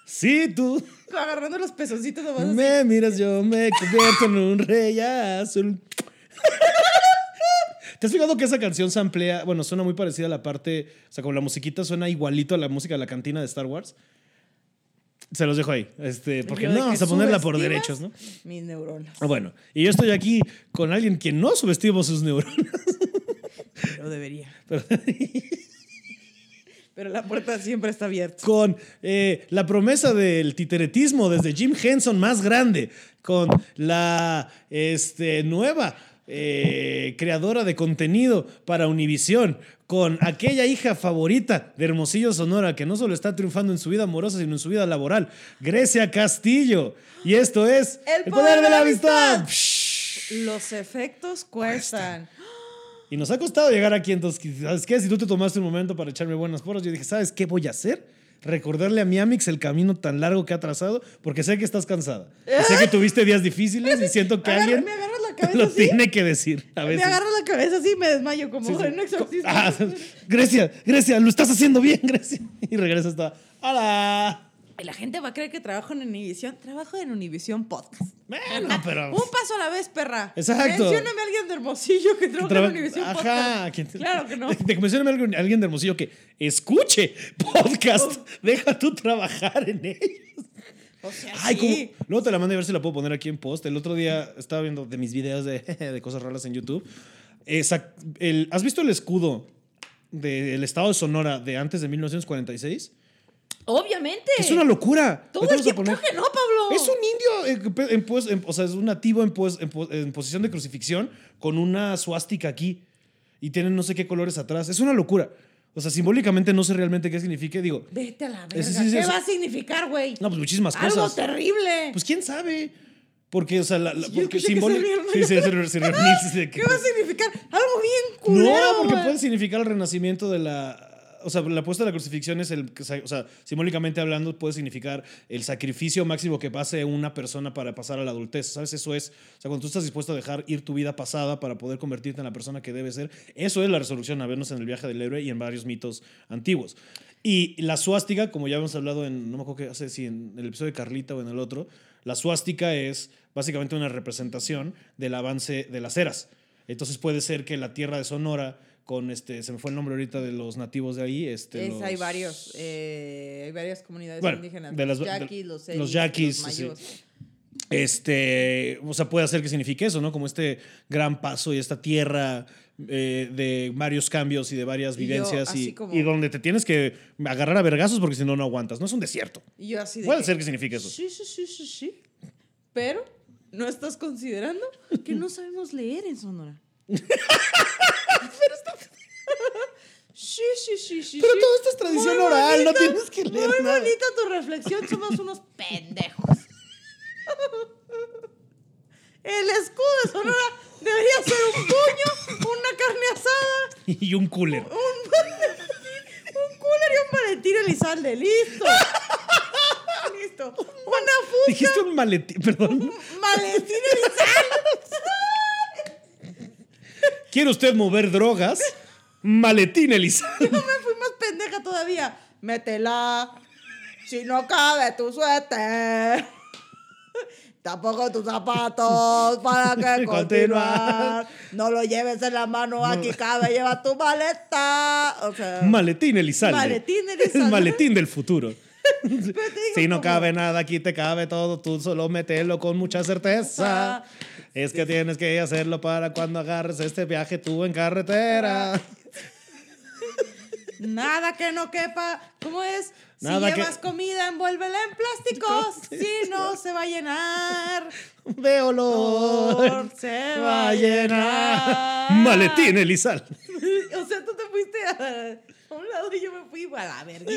Si tú Agarrando los pezoncitos nomás así. me miras, yo me convierto en un rey azul. ¿Te has fijado que esa canción se amplía? Bueno, suena muy parecida a la parte, o sea, como la musiquita suena igualito a la música de la cantina de Star Wars. Se los dejo ahí, este, porque no vamos a ponerla por derechos, ¿no? Mis neuronas. Ah, Bueno, y yo estoy aquí con alguien que no subestima sus neuronas. Pero debería. Pero- Pero la puerta siempre está abierta. con eh, la promesa del titeretismo desde Jim Henson más grande, con la este, nueva eh, creadora de contenido para Univisión, con aquella hija favorita de Hermosillo Sonora que no solo está triunfando en su vida amorosa, sino en su vida laboral, Grecia Castillo. Y esto es El poder de la amistad. Los efectos cuestan. Y nos ha costado llegar aquí, entonces, ¿sabes qué? Si tú te tomaste un momento para echarme buenas porras, yo dije, ¿sabes qué voy a hacer? Recordarle a mi Amix el camino tan largo que ha trazado, porque sé que estás cansada. Y sé que tuviste días difíciles y siento que agarra- alguien la cabeza lo así. tiene que decir a Me agarro la cabeza así y me desmayo como Sí, sí. en un exorcismo. Ah, Grecia, Grecia, lo estás haciendo bien, Grecia. Y regresas toda, ¡Hola! Y la gente va a creer que trabajo en Univisión. Trabajo en Univisión Podcast. Bueno, pero... Un paso a la vez, perra. Exacto. Mencióname a alguien de Hermosillo que trabaja Traba- en Univisión Ajá. Podcast. ¿quién te- Claro que no. Te, te menciona alguien, de Hermosillo que escuche podcast. Oh. Deja tú trabajar en ellos. O sea, Ay, sí. ¿cómo? Luego te la mando a ver si la puedo poner aquí en post. El otro día estaba viendo de mis videos de, de cosas raras en YouTube. Esa- el- ¿Has visto el escudo del estado de Sonora de antes de 1946? Obviamente. Es una locura. Todo el tiempo no, Pablo. Es un indio, en pues- en- o sea, es un nativo en, en pos- en posición de crucifixión con una suástica aquí y tienen no sé qué colores atrás. Es una locura. O sea, simbólicamente no sé realmente qué significa. Digo, Vete a la verga. ¿Qué va a significar, güey? no, pues muchísimas Algo cosas. terrible. Pues quién sabe. Porque, o sea, la, porque escuché que simbólic- se reunieron. Sí, sí, se, se ¿Qué va a significar? Algo bien culero. No, porque puede significar el renacimiento de la. O sea, la puesta de la crucifixión es el. O sea, simbólicamente hablando, puede significar el sacrificio máximo que pase una persona para pasar a la adultez. ¿Sabes? Eso es. O sea, cuando tú estás dispuesto a dejar ir tu vida pasada para poder convertirte en la persona que debes ser, eso es la resolución, a vernos en el viaje del héroe y en varios mitos antiguos. Y la suástica, como ya hemos hablado en. No me acuerdo qué hace, si en el episodio de Carlita o en el otro, la suástica es básicamente una representación del avance de las eras. Entonces puede ser que la tierra de Sonora, con este, se me fue el nombre ahorita de los nativos de ahí. Este, Es, los- hay varios, eh, hay varias comunidades Bueno, indígenas. de las- los de- yaquis, los yaquis, los sí. mayos. Este, o sea, puede hacer que signifique eso, ¿no? Como este gran paso y esta tierra eh, de varios cambios y de varias Y yo, vivencias y, como- y donde te tienes que agarrar a vergazos porque si no, no aguantas. No es un desierto. Y yo así de Puede que, ser que signifique eso. Sí, sí, sí, sí, sí. Pero, ¿no estás considerando que no sabemos leer en Sonora? Sí, sí, sí, sí. Pero sí. todo esto es tradición Muy oral, no tienes que leer Muy nada. bonita tu reflexión, somos unos pendejos. El escudo de Sonora debería ser un puño, una carne asada, Y un cooler. un, un cooler y un Valentín Elizalde. ¡Listo! ¡Listo! Una fucha, Dijiste un maletín, perdón. Valentín Elizalde. ¿Quiere usted mover drogas? Maletín Elizalde. No me fui más pendeja todavía. Métela. Si no cabe tu suéter. Tampoco tus zapatos para que continuar. No lo lleves en la mano, aquí cabe, lleva tu maleta. O sea, Maletín Elizalde. Maletín El Elizalde. maletín del futuro. Si no como- cabe nada, aquí te cabe todo. Tú solo mételo con mucha certeza. Ah, Es que tienes que hacerlo para cuando agarres este viaje tú en carretera. Nada que no quepa. ¿Cómo es? Nada si que- llevas comida, envuélvela en plástico. Si no, se va a llenar. De olor. Se Va a llenar. Maletín Elizalde. O sea, tú te fuiste a, un lado y yo me fui a la verga.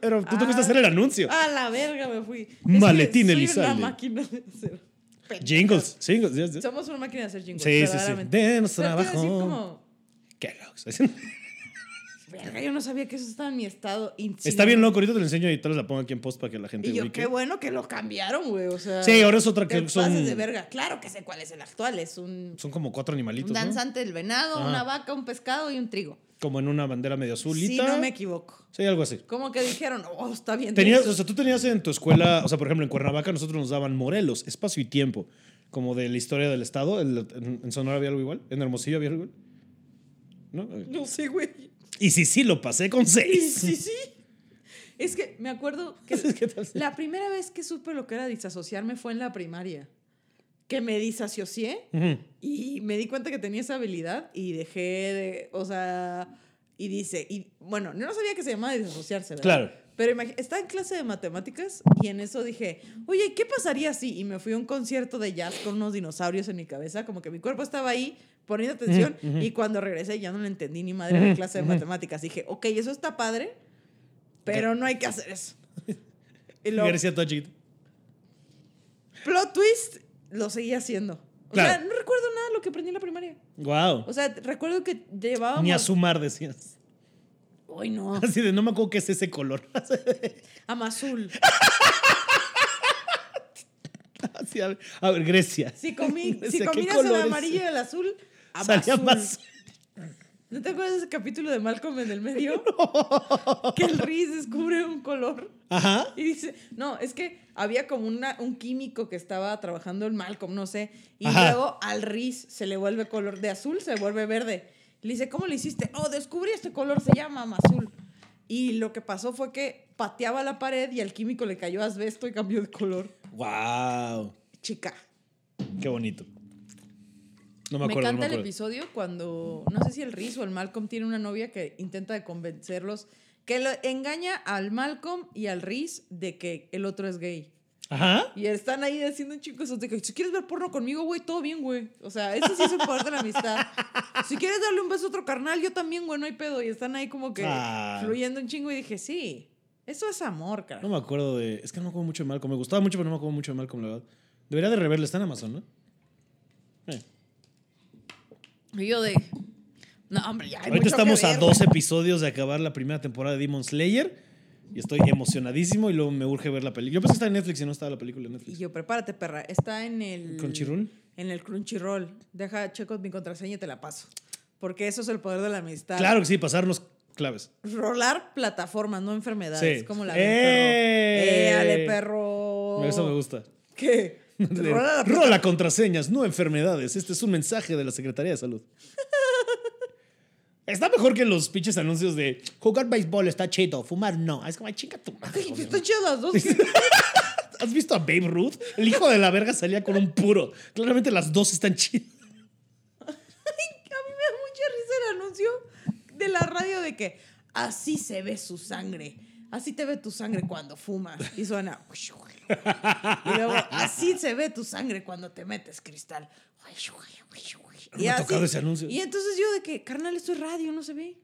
Pero tú te fuiste a Ah. hacer el anuncio. A la verga me fui. Maletín una máquina de hacer. Pendejas. Jingles. Jingles. yes, yes. Somos una máquina de hacer jingles. Sí, sí, sí. Denos trabajo. como, Qué locos. verga, yo no sabía que eso estaba en mi estado. Está bien loco. Ahorita te lo enseño y tal vez la pongo aquí en post para que la gente Y yo, ubique. qué bueno que lo cambiaron, güey. O sea. Sí, ahora es otra que son- de verga. Claro que sé cuál es el actual. Es un, Son como cuatro animalitos, un ¿no? danzante del venado, una vaca, un pescado y un trigo. Como en una bandera medio azulita. Si no me equivoco. Sí, algo así. Como que dijeron, oh, está bien. Tenías, denso". o sea, tú tenías en tu escuela, o sea, por ejemplo, en Cuernavaca nosotros nos daban Morelos, espacio y tiempo, como de la historia del Estado. En, Sonora había algo igual, en Hermosillo había algo igual. ¿No? No sé, güey. Y sí, sí, lo pasé con Sí, seis. sí, sí. Es que me acuerdo que la primera vez que supe lo que era disasociarme fue en la primaria. Que me disasocié Ujú. y me di cuenta que tenía esa habilidad y dejé de, o sea, y dice, y bueno, no sabía que se llamaba disasociarse, ¿verdad? Claro. Pero estaba en clase de matemáticas y en eso dije, oye, ¿qué pasaría si? Y me fui a un concierto de jazz con unos dinosaurios en mi cabeza, como que mi cuerpo estaba ahí poniendo atención y cuando regresé ya no le entendí ni madre de la clase de matemáticas. Dije, ok, eso está padre, pero no hay que hacer eso. Y luego, plot twist, lo seguía haciendo. O sea, no recuerdo nada de lo que aprendí en la primaria. Wow. O sea, recuerdo que llevábamos... Ni a sumar decías. Ay, no. Así de, no me acuerdo qué es ese color. Amazul. Así, a, ver, a ver, Grecia. Si, comí, si ¿De qué combinas el amarillo y el azul, Salía amazul. más. ¿No te acuerdas de ese capítulo de Malcolm en el medio? Que el Riz descubre un color Ajá. y dice, no, es que había como una, un químico que estaba trabajando en Malcolm, no sé, y Ajá. luego al Riz se le vuelve color de azul, se vuelve verde. Le dice, ¿cómo lo hiciste? Oh, descubrí este color, se llama azul. Y lo que pasó fue que pateaba la pared y al químico le cayó asbesto y cambió de color. Wow. Chica. Qué bonito. No me Me, acuerdo. no encanta me el episodio cuando, no sé si el Riz o el Malcolm tiene una novia que intenta de convencerlos, que lo engaña al Malcolm y al Riz de que el otro es gay. Ajá. Y están ahí haciendo un chico de que si quieres ver porno conmigo, güey, todo bien, güey. O sea, eso sí es el poder de la amistad. Si quieres darle un beso a otro carnal, yo también, güey, no hay pedo. Y están ahí como que Ah. fluyendo un chingo y dije, sí, eso es amor, cara. No me acuerdo de. Es que no me acuerdo mucho de Malcolm. Me gustaba mucho, pero no me acuerdo mucho de Malcolm, la verdad. Debería de reverla, está en Amazon, ¿no? Y yo de. No, hombre, ya. hay Ahorita mucho que estamos a ver. dos episodios de acabar la primera temporada de Demon Slayer. Y estoy emocionadísimo y luego me urge ver la película. Yo pensé que estaba en Netflix y no estaba la película en Y Netflix. yo, prepárate, perra. Está en el. ¿Crunchyroll? En el Crunchyroll. Deja, checo mi contraseña y te la paso. Porque eso es el poder de la amistad. Claro que sí, pasarnos claves. Rolar plataformas, no enfermedades. Sí. Como la ¡Eh! perro. ¡Eh, ale, perro! Eso me gusta. ¿Qué? Rola la Rola contraseñas, no enfermedades. Este es un mensaje de la Secretaría de Salud. Está mejor que los pinches anuncios de jugar béisbol está chido, fumar no. Es como, ay, chinga tu madre. Ay. Están chidas las dos. ¿Has visto a Babe Ruth? El hijo de la verga salía con un puro. Claramente las dos están chidas. A mí me da mucha risa el anuncio de la radio de que así se ve su sangre. Así te ve tu sangre cuando fumas. Y suena. Y luego, así se ve tu sangre cuando te metes cristal. Ha tocado ese anuncio. Y entonces yo de que, carnal, esto es radio, no se ve.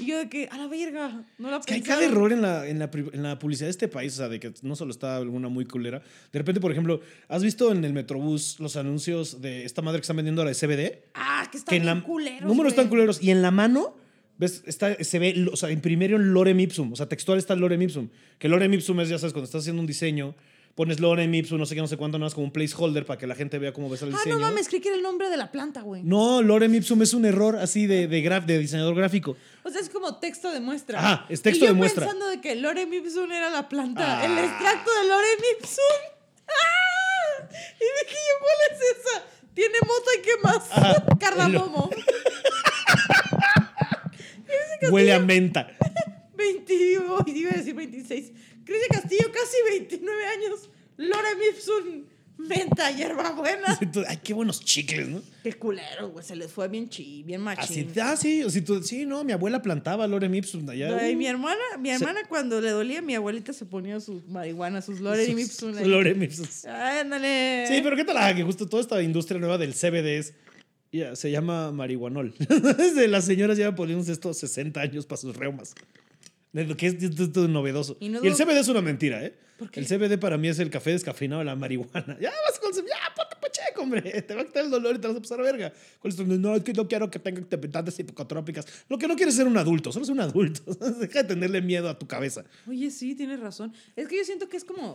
Y yo de que, a la verga, no la Que hay cada error en la, en, la, en la publicidad de este país, o sea, de que no solo está alguna muy culera. De repente, por ejemplo, ¿has visto en el Metrobús los anuncios de esta madre que están vendiendo ahora de CBD? Ah, que están que en la culeros, números están güey. culeros y en la mano ves está se ve o sea imprimieron lorem ipsum o sea textual está lorem ipsum que lorem ipsum es ya sabes cuando estás haciendo un diseño pones lorem ipsum no sé qué no sé cuánto nada más como un placeholder para que la gente vea cómo ves el Ah, diseño no mames, creí que era el nombre de la planta, güey. No, lorem ipsum es un error así de de, graf, de diseñador gráfico O sea, es como texto de muestra. Ajá, es texto y yo de muestra. pensando de que Lorem Ipsum era la planta. Ah. El extracto de Lorem Ipsum. ¡Ah! Y dije yo, ¿cuál es esa? Tiene mota y qué más. Ajá. Cardamomo. Huele a menta 20, iba a decir 26. Cristian Castillo, casi 29 años. Lorem Ipsum. Menta, hierbabuena. Entonces, ay qué buenos chicles no Qué culero, güey. Se les fue bien chi, bien así machín. ah sí tú- sí no mi abuela plantaba lorem ipsum allá Ay, uh, mi hermana, mi hermana cuando le dolía, mi abuelita se ponía sus marihuana, sus Ipsum. ahí. lorem ipsum Ándale. Sí, pero ¿qué tal? Ah, que justo toda esta industria nueva del CBD es, ya, se llama marihuanol. Las señoras llevan poniéndose estos 60 años para sus reumas. Que es, es- es todo novedoso. Y el CBD es una mentira, ¿eh? El CBD para mí es el café descafeinado de la marihuana. Ya vas con ya, ponte pacheco, hombre. Te va a quitar el dolor y te vas a pasar a verga. ¿Cuál es tu- No, es que no quiero que tenga actividades psicotrópicas. Lo que no quieres es ser un adulto, solo es un adulto. Deja de tenerle miedo a tu cabeza. Oye, sí, tienes razón. Es que yo siento que es como.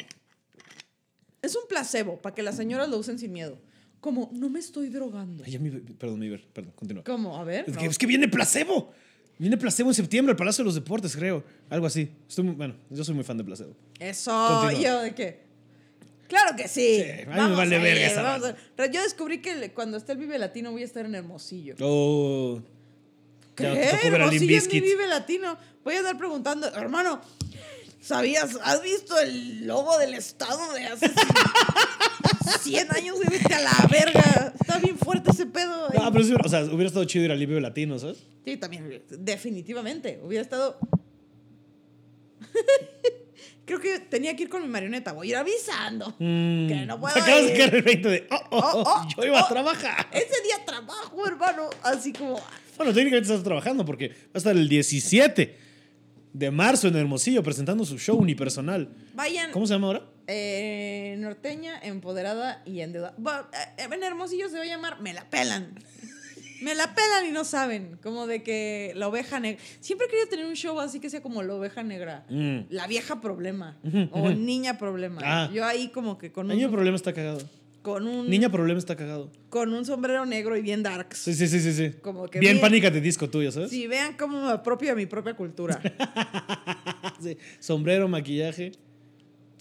Es un placebo para que las señoras lo usen sin miedo. Como, no me estoy drogando. Ay, ya mi- perdón, mi ver, perdón, continúa. ¿Cómo? A ver. Es, no. que, es que viene placebo. Viene placebo en septiembre al Palacio de los Deportes, creo. Algo así. Estoy muy- bueno, yo soy muy fan de placebo. Eso, Continúa. yo de qué. Claro que sí. Sí, a mí me vale verga esa Yo descubrí que cuando esté el Vive Latino voy a estar en Hermosillo. Oh. ¿Qué? Hermosillo es mi. Vive Latino. Voy a andar preguntando, hermano, ¿sabías? ¿Has visto el logo del estado de hace 100 años? Güey, Vete a la verga. Está bien fuerte ese pedo. ahí. No, pero sí, o sea, hubiera estado chido ir al Libio Latino, ¿sabes? Sí, también, definitivamente. Hubiera estado. Creo que tenía que ir con mi marioneta. Voy a ir avisando. Que no puedo acabas de caer el 20 de. Oh, oh, Oh, oh, yo iba a oh. trabajar. Ese día trabajo, hermano. Así como. Bueno, técnicamente estás trabajando porque va a estar el 17 de marzo en Hermosillo presentando su show unipersonal. Vayan. ¿Cómo se llama ahora? Eh, norteña, empoderada y endeudada. Eh, en Hermosillo se va a llamar Me la pelan. Me la pelan y no saben. Como de que la oveja negra. Siempre he querido tener un show así que sea como la oveja negra. Mm. La vieja problema. O niña problema. Ah. Yo ahí como que con Niño un, problema está cagado. con un, Niña problema está cagado. con un sombrero negro y bien darks. Sí, sí, sí, sí. sí. Como que bien bien- pánica de disco tuyo, ¿sabes? Si vean cómo me apropio de mi propia cultura. Sí. Sombrero, maquillaje.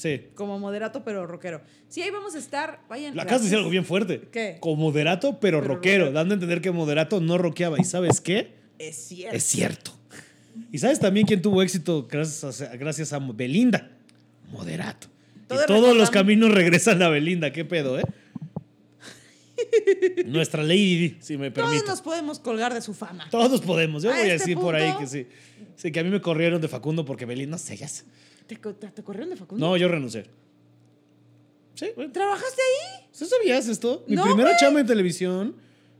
Sí. como moderato pero rockero. Sí, ahí vamos a estar. Vayan. Lo acabas de decir algo bien fuerte. ¿Qué? Como moderato, pero, Pero rockero, rockero. dando a entender que moderato no rockeaba. ¿Y sabes qué? Es cierto. Es cierto. ¿Y sabes también quién tuvo éxito gracias a, gracias a Belinda? Moderato. Todos y todos los caminos regresan a Belinda. ¿Qué pedo, eh? Nuestra Lady si me Todos permite. nos podemos colgar de su fama. Todos podemos. Yo A voy a este decir por ahí que sí. Sí, que a mí me corrieron de Facundo porque Belinda, no sé, ya sé. ¿Te, co- te- te corrieron de Facundo? No, yo renuncié. Sí. ¿Trabajaste ahí? ¿Sí sabías esto? Mi No, primera güey. chamba en televisión,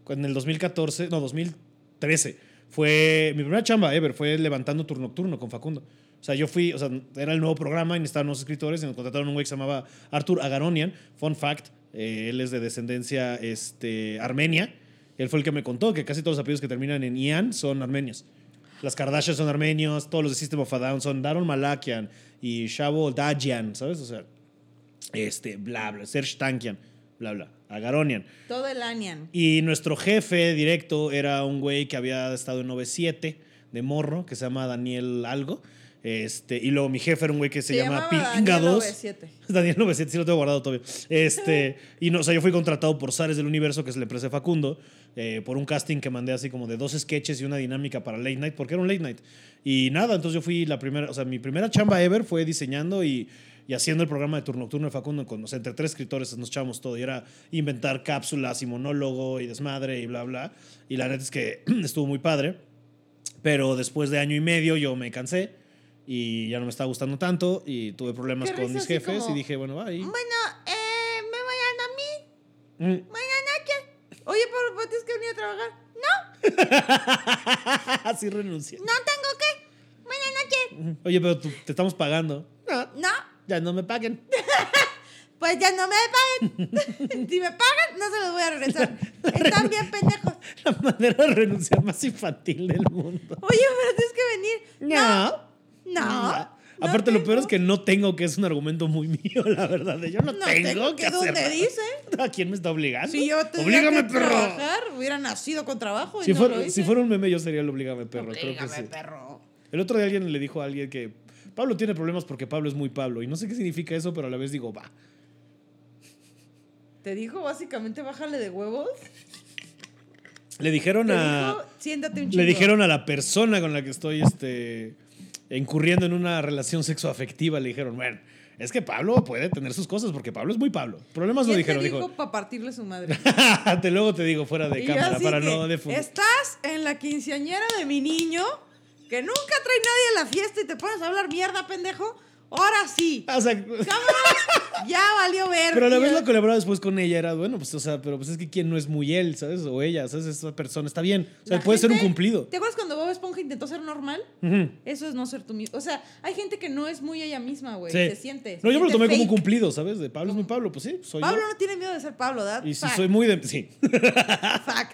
en el 2014, no, 2013, fue. Mi primera chamba ever fue levantando turno nocturno con Facundo. O sea, yo fui, o sea, era el nuevo programa y necesitaban nuevos escritores y nos contrataron un güey que se llamaba Arthur Agaronian. Fun fact, eh, él es de descendencia este, armenia. Él fue el que me contó que casi todos los apellidos que terminan en Ian son armenios. Las Kardashian son armenios, todos los de System of a Down son Daron Malakian y Shavo Dajian, ¿sabes? O sea, este, bla, bla, Serge Tankian, bla, bla, Agaronian. Todo el Anian. Y nuestro jefe directo era un güey que había estado en 97 de morro, que se llama Daniel Algo. Este, y luego mi jefe era un güey que se, llama llamaba Pinga Daniel 2. 97. Daniel 97, sí lo tengo guardado todavía. Este, y no, o sea, yo fui contratado por Sares del Universo, que es la empresa de Facundo, eh, por un casting que mandé así como de dos sketches y una dinámica para Late Night, porque era un Late Night. Y nada, entonces yo fui la primera, o sea, mi primera chamba ever fue diseñando y, y haciendo el programa de turno nocturno de Facundo con, o sea, entre tres escritores nos echábamos todo y era inventar cápsulas y monólogo y desmadre y bla, bla. Y la neta es que estuvo muy padre. Pero después de año y medio yo me cansé y ya no me estaba gustando tanto y tuve problemas con mis jefes como, y dije, bueno, va. y- Bueno, eh, me vayan a mí. Mm. Noches. Oye, pero pero tienes que venir a trabajar. No, Así renuncia. no tengo que. Buenas noches. Oye, pero tú- te estamos pagando. No, No, ya no me paguen. pues ya no me paguen. si me pagan, no se los voy a regresar. Están bien pendejos. La manera de renunciar más infantil del mundo. Oye, pero tienes que venir. No. No. no Aparte, lo peor es que no tengo, que es un argumento muy mío, la verdad. Yo no, No tengo, tengo que que hacer. dónde dice. ¿A quién me está obligando? Si yo Oblígame, que perro. trabajar, hubiera nacido con trabajo y Si, no fuera, lo si hice. fuera un meme, yo sería el obligame perro. creo que Oblígame, sí. perro. El otro día alguien le dijo a alguien que Pablo tiene problemas porque Pablo es muy Pablo. Y no sé qué significa eso, pero a la vez digo, va. Te dijo básicamente bájale de huevos. Le dijeron a. dijo siéntate un Le chingo. dijeron a la persona con la que estoy este, incurriendo en una relación sexoafectiva, le dijeron, bueno, es que Pablo puede tener sus cosas porque Pablo es muy Pablo. Problemas no ¿Quién dijeron, te dijo dijo. para partirle su madre? te luego te digo fuera de Y cámara para no difundir. Estás en la quinceañera de mi niño, que nunca trae nadie a la fiesta y te pones a hablar mierda, pendejo. Ahora sí. O sea, Cámara, ya valió ver. pero a la vez la colaboraba después con ella era, bueno, pues, o sea, pero pues es que quién no es muy él, ¿sabes? O ella, ¿sabes? Esa persona está bien. O sea, La puede ser un cumplido. ¿Te acuerdas cuando Bob Esponja intentó ser normal? Eso es no ser tú mismo. O sea, hay gente que no es muy ella misma, güey. Sí. Se siente. se No, yo me lo tomé como un cumplido, ¿sabes? De Pablo es muy Pablo, pues sí, soy Pablo yo. no tiene miedo de ser Pablo, ¿verdad? Y si Fact. soy muy de... Sí. Fact.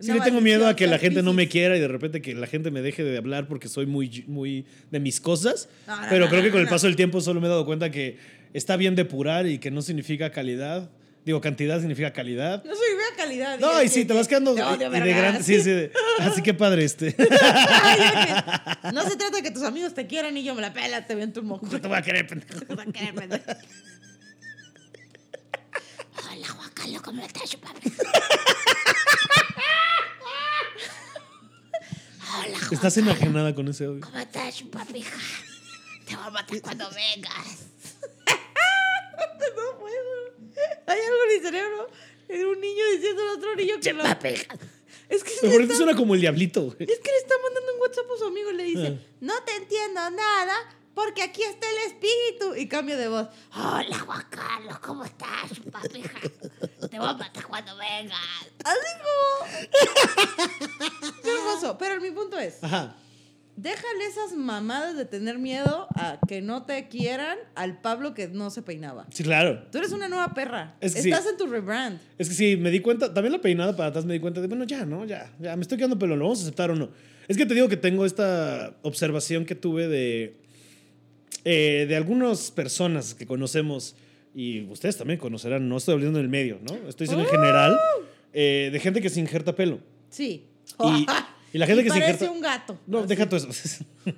Sí le tengo miedo a que la gente no me quiera y de repente que la gente me deje de hablar porque soy muy, muy de mis cosas. No, no, pero no, creo que no, con el no. paso del tiempo solo me he dado cuenta que está bien depurar y que no significa calidad. Digo, cantidad significa calidad. No soy de calidad. No, y sí, que- te vas quedando de grande. Sí, sí. de- así que padre este. Ay, no se trata de que tus amigos te quieran y yo me la pela, te viento un moco. Yo te voy a querer, pendejo. Te va a querer, pendejo. Hola, Juan ¿cómo estás? Estás enajenada con ese odio. ¿cómo estás, chupapija? Te voy a matar cuando vengas. no puedo. Hay algo en mi cerebro. Es un niño diciendo al otro niño que lo... Es que Pero le por eso está- suena como el diablito. güey. Es que le está mandando un WhatsApp a su amigo y le dice, Ah. no te entiendo nada porque aquí está el espíritu. Y cambio de voz. Hola, Juan Carlos, ¿cómo estás, papija? Te voy a matar cuando vengas. Así como... Qué hermoso. Pero mi punto es, Ajá. déjale esas mamadas de tener miedo a que no te quieran al Pablo que no se peinaba. Sí, claro. Tú eres una nueva perra. Es que sí. Estás en tu rebrand. Es que sí, me di cuenta, también la peinada para atrás me di cuenta de, bueno, ya, ¿no? Ya, ya, me estoy quedando pelo, ¿lo vamos a aceptar o no? Es que te digo que tengo esta observación que tuve de, eh, de algunas personas que conocemos, y ustedes también conocerán, no estoy hablando del medio, ¿no? Estoy diciendo en general, eh, de gente que se injerta pelo. Sí. Y, y la gente Y que se parece injerta... un gato. No, Así. deja todo eso.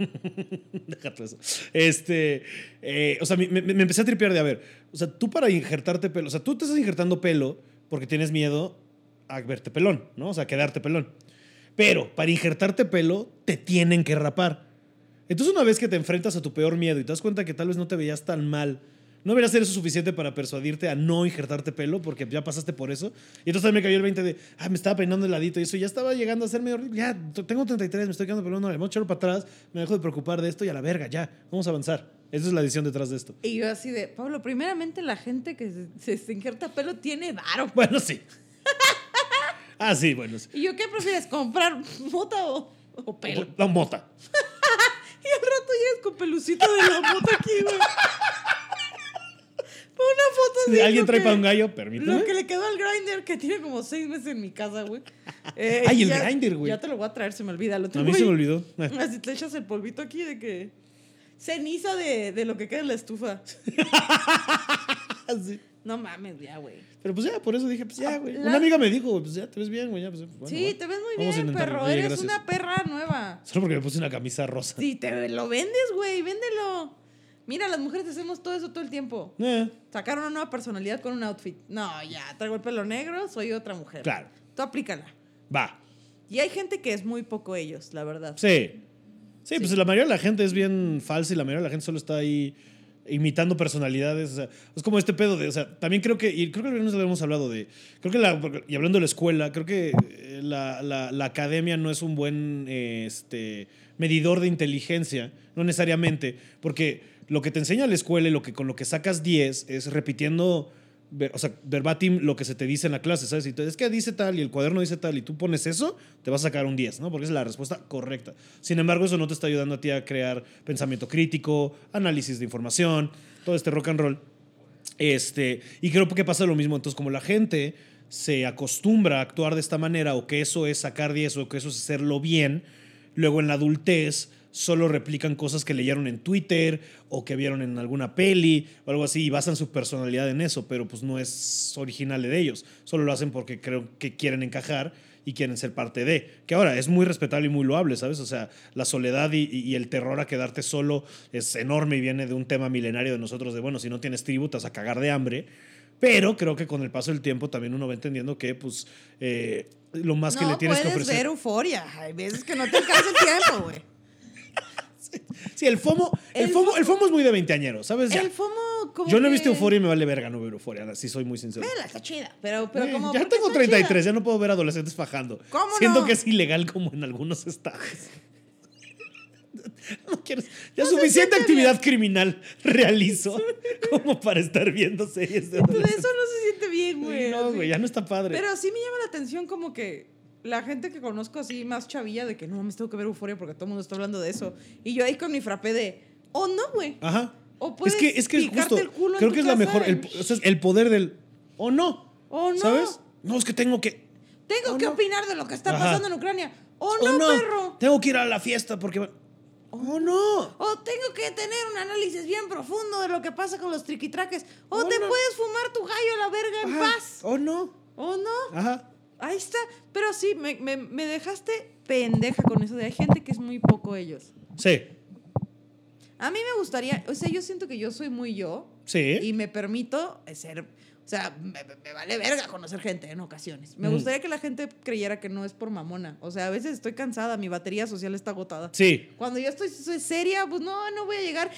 deja todo eso. Este, eh, o sea, me, me- me empecé a tripear de, a ver, o sea, tú para injertarte pelo, o sea, tú te estás injertando pelo porque tienes miedo a verte pelón, ¿no? O sea, quedarte pelón. Pero para injertarte pelo, te tienen que rapar. Entonces, una vez que te enfrentas a tu peor miedo y te das cuenta que tal vez no te veías tan mal, no debería ser eso suficiente para persuadirte a no injertarte pelo porque ya pasaste por eso. Y entonces me cayó el 20 de, ah, me estaba peinando el ladito y eso ya estaba llegando a ser medio horrible. Ya, tengo 33, me estoy quedando pelón, no, vamos a echarlo para atrás, me dejo de preocupar de esto y a la verga, ya, vamos a avanzar. Esa es la edición detrás de esto. Y yo así de, Pablo, primeramente la gente que se, se- se injerta pelo tiene varo. Bueno, sí. ah, sí, bueno. sí. ¿Y yo qué prefieres, comprar mota o, o pelo? La mota. Y al rato llegues con pelucito de la moto aquí, güey. Si alguien trae que- para un gallo, permíteme. Lo que le quedó al grinder, que tiene como seis meses en mi casa, güey. Eh, Ay, el ya- Grindr, güey. Ya te lo voy a traer, se me olvida. Lo A mí se me olvidó. Así te echas el polvito aquí de que. Ceniza de, de lo que queda en la estufa. Sí. No mames, ya, güey. Pero pues ya, por eso dije, pues ya, güey. La- Una amiga me dijo, pues ya te ves bien, güey. Ya, pues, bueno, sí, va. te ves muy Vamos bien, perro. Oye, Eres gracias. una perra nueva. Solo porque me puse una camisa rosa. Sí, te lo vendes, güey. Véndelo. Mira, las mujeres hacemos todo eso todo el tiempo. Eh, Sacar una nueva personalidad con un outfit. No, ya, traigo el pelo negro, soy otra mujer. Claro. Tú aplícala. va. Y hay gente que es muy poco ellos, la verdad. Sí. Sí, pues la mayoría de la gente es bien falsa y la mayoría de la gente solo está ahí imitando personalidades. O sea, es como este pedo de. O sea, también creo que. Y creo que lo habíamos hablado de. Creo que la. Y hablando de la escuela, creo que eh, la, la- la academia no es un buen eh, este, medidor de inteligencia, no necesariamente. Porque lo que te enseña la escuela y lo que, con lo que sacas 10 es repitiendo. O sea, verbatim lo que se te dice en la clase, ¿sabes? Y tú, es que dice tal y el cuaderno dice tal y tú pones eso, te vas a sacar un 10, ¿no? Porque es la respuesta correcta. Sin embargo, eso no te está ayudando a ti a crear pensamiento crítico, análisis de información, todo este rock and roll. Este, y creo que pasa lo mismo. Entonces, como la gente se acostumbra a actuar de esta manera, o que eso es sacar 10, o que eso es hacerlo bien, luego en la adultez solo replican cosas que leyeron en Twitter o que vieron en alguna peli o algo así y basan su personalidad en eso, pero pues no es original de ellos. Solo lo hacen porque creo que quieren encajar y quieren ser parte de. Que ahora es muy respetable y muy loable, ¿sabes? O sea, la soledad y, el terror a quedarte solo es enorme y viene de un tema milenario de nosotros de, bueno, si no tienes tribu, te vas a cagar de hambre. Pero creo que con el paso del tiempo también uno va entendiendo que, pues, eh, lo más que no le tienes que puedes ofrecer. ver euforia. Hay veces que no te alcanza el tiempo, güey. Sí, el FOMO, el, El FOMO, FOMO- el FOMO es muy de veinteañeros, ¿sabes? Ya. El FOMO, como Yo no he visto Euforia y me vale verga no ver Euforia, si soy muy sincero. Vela, está chida. Pero, pero Eh, como. ya ¿por qué tengo está 33, chida? ya no puedo ver adolescentes fajando. ¿Cómo Siento no? que es ilegal como en algunos estados. No quiero- ya No suficiente actividad criminal realizo como para estar viendo series de eso no se siente bien, güey. no, así. güey, ya no está padre. Pero sí me llama la atención como que la gente que conozco así más chavilla de que no, me tengo que ver euforia porque todo el mundo está hablando de eso. Y yo ahí con mi frappé de, oh no, güey. Ajá. O Es puedes que es que es justo. el culo en Creo tu que es la mejor. El, o sea, el poder del. O no. Oh no. ¿Sabes? No, es que tengo que. Tengo Oh, que no. opinar de lo que está Ajá. pasando en Ucrania. Oh O no, perro. Tengo que ir a la fiesta porque. Oh no. O tengo que tener un análisis bien profundo de lo que pasa con los triquitraques. O Oh, te no. puedes fumar tu gallo a la verga en Ajá. paz. Oh no. O no. Ajá. Ahí está. Pero sí, me, me, me dejaste pendeja con eso de hay gente que es muy poco ellos. Sí. A mí me gustaría, o sea, yo siento que yo soy muy yo Sí. y me permito ser, o sea, me, vale verga conocer gente en ocasiones. Me Ujú. gustaría que la gente creyera que no es por mamona. O sea, a veces estoy cansada, mi batería social está agotada. Sí. Cuando yo estoy soy seria, pues no, no voy a llegar.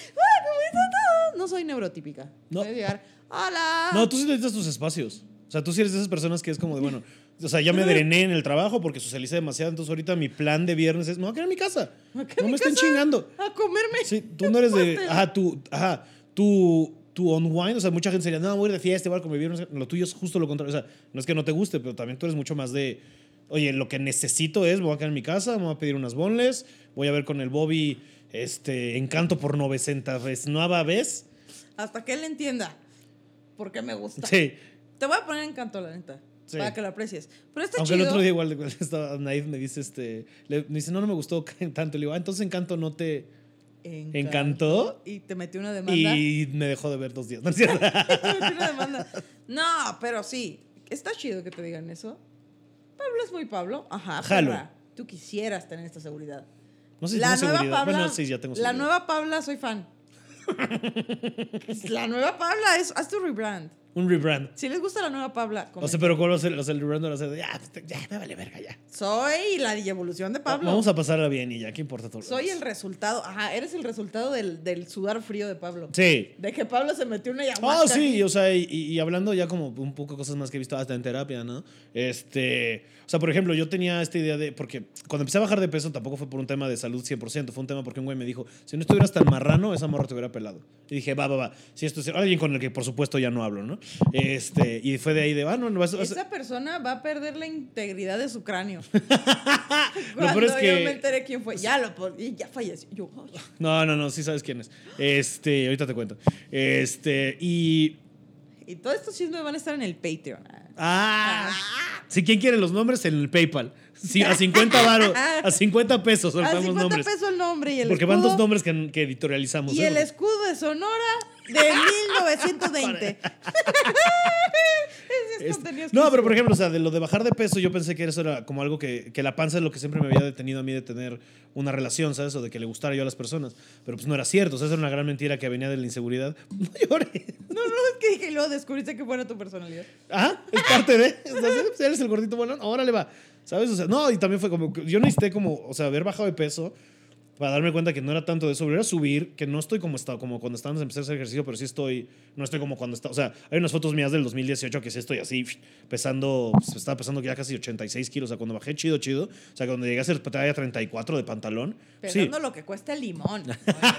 No soy neurotípica. No. Voy a llegar. Hola. No, tú sí necesitas tus espacios. O sea, tú sí eres de esas personas que es como de, bueno, o sea, ya me drené en el trabajo porque socialicé demasiado, entonces ahorita mi plan de viernes es, me voy a quedar en mi casa. Me No mi me estén chingando. A comerme. Sí, tú no eres de, ajá, tú, ajá, tú, tú unwind, o sea, mucha gente sería, no, voy a ir de fiesta, voy a convivir, no sé. lo tuyo es justo lo contrario, o sea, no es que no te guste, pero también tú eres mucho más de, oye, lo que necesito es, me voy a quedar en mi casa, me voy a pedir unas bonles, voy a ver con el Bobby, este, Encanto por 900 veces, nueva vez. Hasta que él entienda por qué me gusta. Sí. Te voy a poner en canto, la neta. Sí. Para que lo aprecies. Pero está Aunque chido. el otro día igual, igual estaba Naif me dice, este, le, me dice, no, no me gustó tanto. Le digo, ah, entonces Encanto no te... ¿Encantó? Y te metió una demanda. Y me dejó de ver dos días. ¿no es cierto? No, pero sí. Está chido que te digan eso. Pablo es muy Pablo. Ajá. Jalo. Tú quisieras tener esta seguridad. No sé si la nueva seguridad. Pabla. bueno, sí, ya tengo la seguridad. nueva Pabla, soy fan. la nueva Pabla es. Haz tu rebrand. Un rebrand. Si les gusta la nueva Pabla, O sea, pero. O sea, el rebrand ser de, ya, ya, me vale verga, ya. soy la evolución de Pablo. Vamos a pasarla bien y ya, ¿qué importa todo Soy el resultado. Ajá, eres el resultado del, del sudar frío de Pablo. Sí. De que Pablo se metió una Ah, ayahuasca. sí, o sea, y, y hablando ya como un poco de cosas más que he visto hasta en terapia, ¿no? Este, o sea, por ejemplo, yo tenía esta idea de, porque cuando empecé a bajar de peso tampoco fue por un tema de salud 100%, fue un tema porque un güey me dijo, si no estuvieras tan marrano, esa morra te hubiera pelado. Y dije, va, va, va, si esto es alguien con el que por supuesto ya no hablo, ¿no? Este, y fue de ahí de, ah, no, no vas, vas- Esa persona va a perder la integridad de su cráneo. Cuando es yo que- me enteré quién fue. Ya lo ya falleció. Yo, ay, No, no, no, sí sabes quién es. Este, ahorita te cuento. Este, y. Y todos estos chismes van a estar en el Patreon. Ah. Si quién quiere los nombres en el PayPal. Sí, a 50 varos, a 50 pesos A soltamos 50 nombres. pesos el nombre y el Porque escudo. van dos nombres que, que editorializamos. Y ¿eh? el escudo de Sonora de 1920. Ese es no, pero por ejemplo, o sea, de lo de bajar de peso, yo pensé que eso era como algo que, que la panza es lo que siempre me había detenido a mí de tener una relación, ¿sabes? O de que le gustara yo a las personas. Pero pues no era cierto, o sea, esa era una gran mentira que venía de la inseguridad. No llores. No, no, es que dije y luego descubriste que fuera tu personalidad. Ajá, es parte de. Entonces, eres el gordito bueno, órale va. ¿Sabes? O sea, no, y también fue como. Yo necesité como, o sea, haber bajado de peso para darme cuenta que no era tanto de eso, era subir, que no estoy como, estaba, como cuando estábamos empezando a hacer ejercicio, pero sí estoy, no estoy como cuando estaba, o sea, hay unas fotos mías del 2018 que sí estoy así, pesando, pues, estaba pesando ya casi 86 kilos, o sea, cuando bajé chido, chido, o sea, cuando llegué a ser talla 34 de pantalón, sí, Pensando lo que cuesta el limón.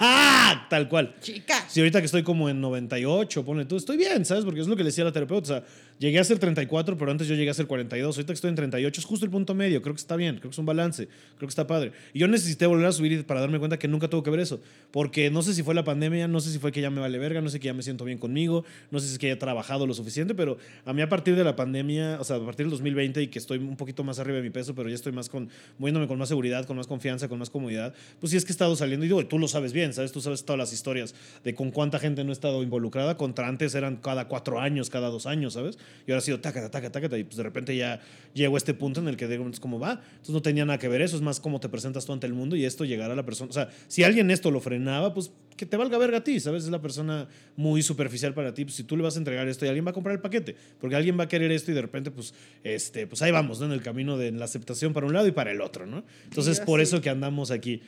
tal cual. Chica. Sí, ahorita que estoy como en 98, ponle tú, estoy bien, ¿sabes? Porque es lo que le decía la terapeuta. O sea, llegué a ser 34, pero antes yo llegué a ser 42. Ahorita que estoy en 38 es justo el punto medio. Creo que está bien, creo que es un balance, creo que está padre. Y yo necesité volver a subir para darme cuenta que nunca tuvo que ver eso. Porque no sé si fue la pandemia, no sé si fue que ya me vale verga, no sé que ya me siento bien conmigo, no sé si es que ya he trabajado lo suficiente, pero a mí a partir de la pandemia, o sea, a partir del 2020 y que estoy un poquito más arriba de mi peso, pero ya estoy más con, moviéndome con más seguridad, con más confianza, con más comodidad, pues sí es que he estado saliendo y digo, tú lo sabes bien, ¿sabes? Tú sabes todas las historias de con cuánta gente no he estado involucrada, contra antes eran cada cuatro años, cada dos años, ¿sabes? Y ahora ha sido taca, taca, taca, y pues de repente ya llego a este punto en el que digo, es como va, entonces no tenía nada que ver eso, es más cómo te presentas tú ante el mundo y esto llegará a la persona, o sea, si alguien esto lo frenaba, pues que te valga verga a ti, ¿sabes? Es la persona muy superficial para ti, pues si tú le vas a entregar esto y alguien va a comprar el paquete, porque alguien va a querer esto y de repente, pues, este, pues ahí vamos, ¿no? En el camino de la aceptación para un lado y para el otro, ¿no? Entonces, yo por sí. eso que andamos aquí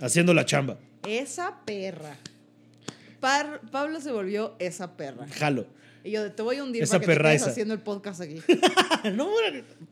haciendo la chamba. Esa perra. Par- Pablo se volvió esa perra. Jalo. Y yo te voy a hundir Esa para que te perra esa. haciendo el podcast aquí. no,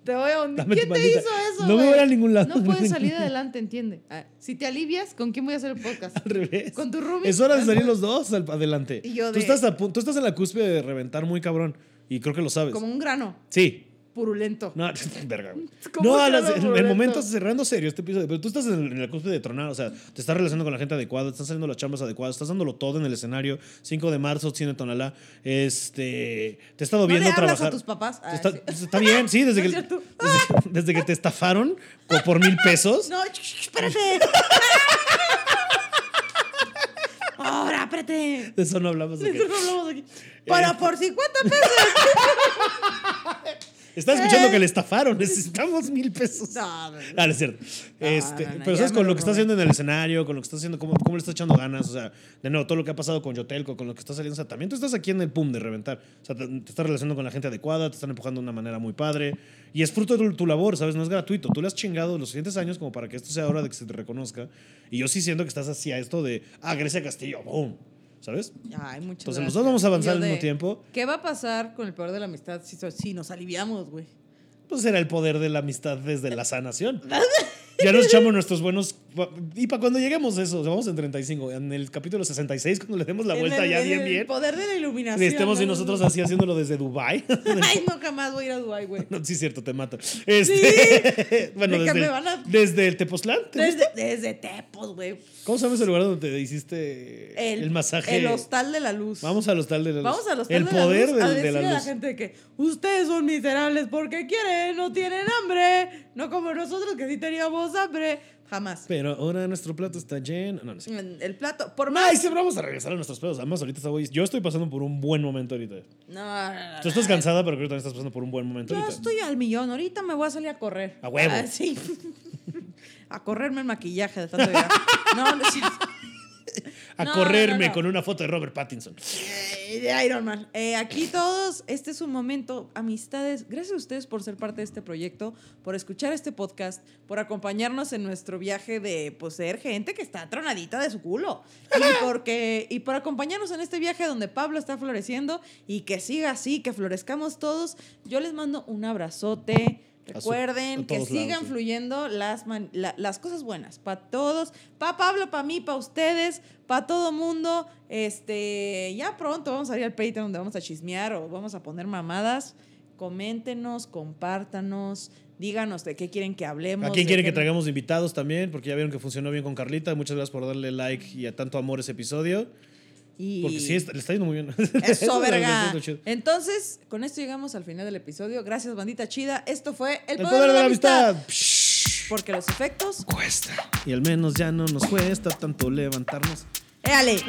Te voy a hundir. Dame ¿Quién te maldita- hizo eso? No me voy a ningún lado. No puedes salir adelante, entiende. Ah, Si te alivias, ¿con quién voy a hacer el podcast? al revés. Con tu roomie. Es hora de salir los dos al- adelante. Y yo tú, de- estás a pu- tú estás en la cúspide de reventar muy cabrón y creo que lo sabes. Como un grano Sí. Purulento. No, verga. güey. ¿Cómo No, las- en, en momentos cerrando serio este episodio, pero tú estás en, en la cúspide de tronar, o sea, te estás relacionando con la gente adecuada, estás haciendo las chambas adecuadas, estás dándolo todo en el escenario. 5 de marzo, Cine Tonalá. Este, te he estado ¿No viendo le hablas trabajar. a tus papás? Ah, está, sí. está bien, sí, desde No que, desde, desde que te estafaron por mil pesos. No, espérate. Ahora, espérate. De eso no hablamos. De ok. eso no hablamos aquí. Para por 50 pesos. Está escuchando que le estafaron, necesitamos mil pesos. No, no, no. Ah, es cierto. Este, pero sabes, con lo lo que está haciendo en el escenario, con lo que está haciendo, cómo, cómo le está echando ganas, o sea, de nuevo, todo lo que ha pasado con Yotelco, con lo que está saliendo, o sea, también tú estás aquí en el pum de reventar. O sea, te, te estás relacionando con la gente adecuada, te están empujando de una manera muy padre. Y es fruto de tu, tu labor, ¿sabes? No es gratuito. Tú le has chingado los siguientes años como para que esto sea hora de que se te reconozca. Y yo sí siento que estás hacia esto de, ah, Grecia Castillo, boom. ¿Sabes? Ay, muchas Entonces, los gracias. dos vamos a avanzar al mismo tiempo. ¿Qué va a pasar con el poder de la amistad si, si nos aliviamos, güey? Pues era el poder de la amistad desde la sanación. Ya nos echamos nuestros buenos. Y para cuando lleguemos a eso, o sea, vamos en 35, en el capítulo 66, cuando le demos la En vuelta el- ya en bien, el bien. poder de la iluminación. Y estemos y ¿no? nosotros así haciéndolo desde Dubai. Ay, no, jamás voy a ir a Dubái, güey. No, sí, cierto, te mato. Este, bueno, De desde el, van a- desde el Tepoztlán. Desde, desde Tepos, güey. ¿Cómo se llama ese lugar donde te hiciste el, masaje? El hostal de la luz. Vamos al hostal de la luz. Vamos al hostal El de poder la luz a del- de la a la luz. gente que ustedes son miserables porque quieren, no tienen hambre. No como nosotros que sí teníamos hambre. Jamás. Pero ahora nuestro plato está lleno. No, no sé. El plato, por más... Ay, siempre vamos a regresar a nuestros pedos. Además, ahorita estoy, yo estoy pasando por un buen momento ahorita. No, no, no, Tú estás cansada, pero creo que también estás pasando por un buen momento Yo ahorita. estoy al millón. Ahorita me voy a salir a correr. A huevo. Ah, sí. a correrme el maquillaje de tanto. No, no es cierto. A No, correrme no, no. con una foto de Robert Pattinson. Eh, de Iron Man. Eh, aquí todos, este es un momento, amistades, gracias a ustedes por ser parte de este proyecto, por escuchar este podcast, por acompañarnos en nuestro viaje de pues, ser gente que está tronadita de su culo. Y, porque, y por acompañarnos en este viaje donde Pablo está floreciendo y que siga así, que florezcamos todos. Yo les mando un abrazote. Su- Recuerden que sigan lados, sí. fluyendo las, man- la- las cosas buenas para todos, para Pablo, para mí, para ustedes, para todo mundo. Este, ya pronto vamos a ir al Patreon donde vamos a chismear o vamos a poner mamadas. Coméntenos, compártanos, díganos de qué quieren que hablemos. ¿A quién de quiere qué que no- traigamos invitados también? Porque ya vieron que funcionó bien con Carlita. Muchas gracias por darle like y a tanto amor ese episodio. Y... Porque sí, está- le está yendo muy bien. Eso, verga. Entonces, con esto llegamos al final del episodio. Gracias, bandita chida. Esto fue El, El poder de la amistad. Porque los efectos. Cuesta. Y al menos ya no nos cuesta tanto levantarnos. ¡Éale!